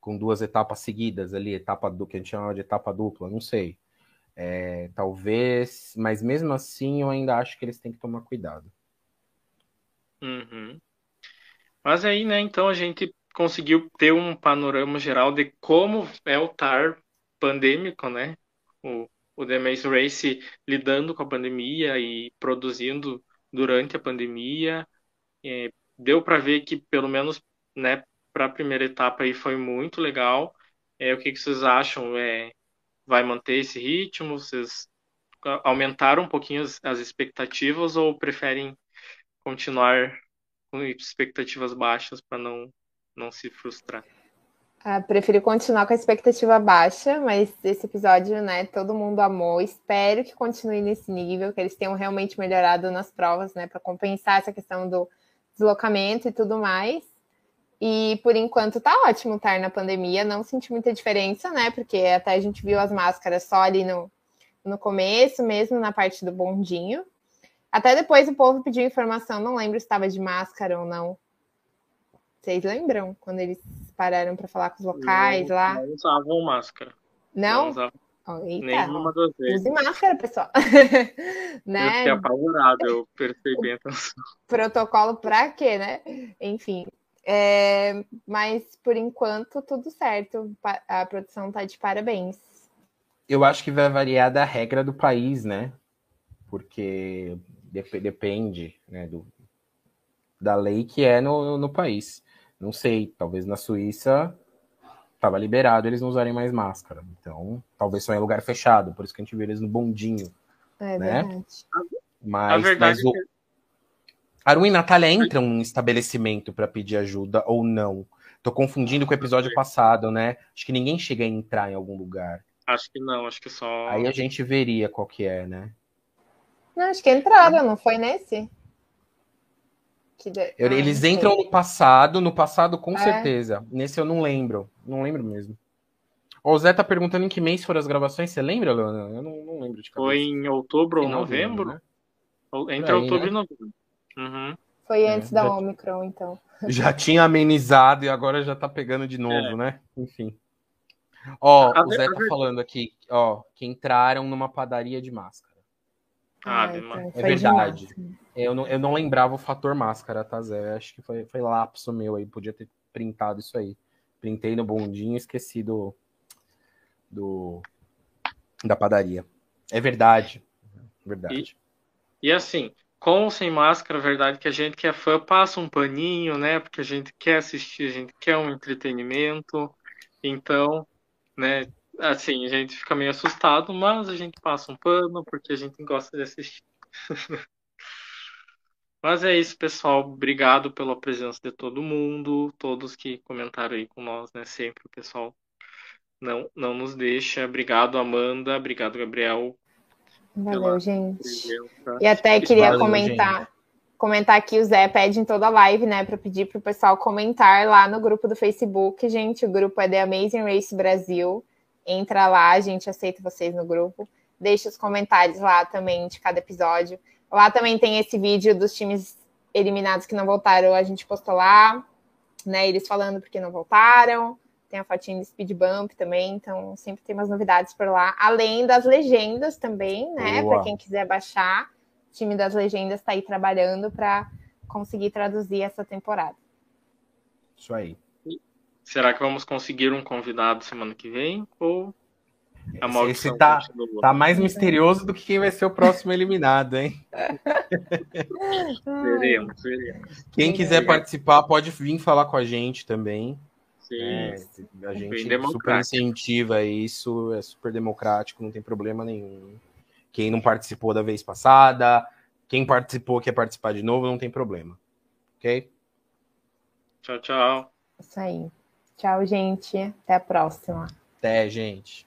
Speaker 3: com duas etapas seguidas ali, etapa do que a gente chama de etapa dupla, não sei. É, talvez, mas mesmo assim eu ainda acho que eles têm que tomar cuidado.
Speaker 1: Uhum. Mas aí, né, então a gente conseguiu ter um panorama geral de como é o TAR pandêmico, né? O, o The Maze Race lidando com a pandemia e produzindo durante a pandemia. É, deu para ver que, pelo menos, né, para a primeira etapa aí foi muito legal. É, o que que vocês acham? É, vai manter esse ritmo? Vocês aumentaram um pouquinho as, as expectativas ou preferem continuar com expectativas baixas para não não se frustrar.
Speaker 2: Ah, preferi continuar com a expectativa baixa, mas esse episódio, né, todo mundo amou. Espero que continue nesse nível, que eles tenham realmente melhorado nas provas, né, para compensar essa questão do deslocamento e tudo mais. E por enquanto tá ótimo estar na pandemia, não senti muita diferença, né, porque até a gente viu as máscaras só ali no, no começo, mesmo na parte do bondinho. Até depois o povo pediu informação, não lembro se estava de máscara ou não. Vocês lembram quando eles pararam para falar com os locais
Speaker 1: não,
Speaker 2: lá?
Speaker 1: Não usavam máscara.
Speaker 2: Não?
Speaker 1: usavam
Speaker 2: Oh, eita,
Speaker 1: nenhuma das vezes.
Speaker 2: use máscara, pessoal. (laughs)
Speaker 1: Eu
Speaker 2: né?
Speaker 1: fiquei apavorado, eu percebi a.
Speaker 2: Protocolo para quê, né? Enfim. É, mas por enquanto tudo certo. A produção tá de parabéns.
Speaker 3: Eu acho que vai variar da regra do país, né? Porque dep- depende né, do, da lei que é no, no país. Não sei, talvez na Suíça estava liberado eles não usarem mais máscara. Então, talvez só em lugar fechado, por isso que a gente vê eles no bondinho.
Speaker 2: É
Speaker 3: Né?
Speaker 2: verdade.
Speaker 3: Mas,
Speaker 1: A verdade
Speaker 3: mas o...
Speaker 1: é
Speaker 3: Arun e Natália entram num estabelecimento para pedir ajuda ou não? Tô confundindo com o episódio passado, né? Acho que ninguém chega a entrar em algum lugar.
Speaker 1: acho que não, acho que só
Speaker 3: Aí a gente veria qual que é, né?
Speaker 2: Não, acho que entraram, não foi nesse? Que de-
Speaker 3: Eu-
Speaker 2: Ah,
Speaker 3: Eles entram no passado, no passado com
Speaker 2: É.
Speaker 3: certeza. Nesse eu não lembro. Não lembro mesmo. O Zé tá perguntando em que mês foram as gravações. Você lembra, Leona? Eu não, não lembro de cabeça.
Speaker 1: foi em outubro ou
Speaker 3: ano,
Speaker 1: novembro,
Speaker 3: né?
Speaker 1: ou- entre
Speaker 3: aí,
Speaker 1: outubro
Speaker 3: né?
Speaker 1: e novembro. Uhum.
Speaker 2: Foi
Speaker 3: É,
Speaker 2: antes da
Speaker 3: já-
Speaker 2: Omicron, então.
Speaker 3: Já tinha amenizado e agora já tá pegando de novo,
Speaker 1: É.
Speaker 3: né? Enfim. Ó,
Speaker 1: A
Speaker 3: o Zé tá falando aqui, ó, que entraram numa padaria de máscara.
Speaker 1: Ah, demais.
Speaker 2: então
Speaker 3: É verdade.
Speaker 2: demais.
Speaker 3: Eu não, eu não lembrava o fator máscara, tá, Zé? Acho que foi, foi lapso meu aí. Podia ter printado isso aí. Printei no bondinho e esqueci do, do. da padaria. É verdade. Verdade.
Speaker 1: E assim, com ou sem máscara, a verdade é que a gente que é fã passa um paninho, né? Porque a gente quer assistir, a gente quer um entretenimento. Então, né? Assim, a gente fica meio assustado, mas a gente passa um pano porque a gente gosta de assistir. (laughs) Mas é isso, pessoal. Obrigado pela presença de todo mundo, todos que comentaram aí com nós, né? Sempre o pessoal não, não nos deixa. Obrigado, Amanda. Obrigado, Gabriel.
Speaker 2: Valeu, gente. Presença. E até queria Valeu, comentar. Gente. Comentar aqui, o Zé pede em toda a live, né, para pedir para o pessoal comentar lá no grupo do Facebook, gente. O grupo é The Amazing Race Brasil. Entra lá, a gente aceita vocês no grupo. Deixa os comentários lá também de cada episódio. Lá também tem esse vídeo dos times eliminados que não voltaram, a gente postou lá, né? Eles falando porque não voltaram. Tem a fotinha do Speed Bump também, então sempre tem umas novidades por lá. Além das legendas também, né? Para quem quiser baixar, o time das legendas está aí trabalhando para conseguir traduzir essa temporada.
Speaker 3: Isso aí.
Speaker 1: Será que vamos conseguir um convidado semana que vem? Ou
Speaker 3: a maldição Esse tá, tá mais misterioso do que quem vai ser o próximo eliminado, hein? (laughs)
Speaker 1: veremos, veremos.
Speaker 3: Quem quiser participar pode vir falar com a gente também. Sim. É, a gente super incentiva isso, é super democrático, não tem problema nenhum. Quem não participou da vez passada, quem participou quer participar de novo, não tem problema. Ok?
Speaker 1: Tchau, tchau.
Speaker 2: Isso aí. Tchau, gente. Até a próxima.
Speaker 3: Até, gente.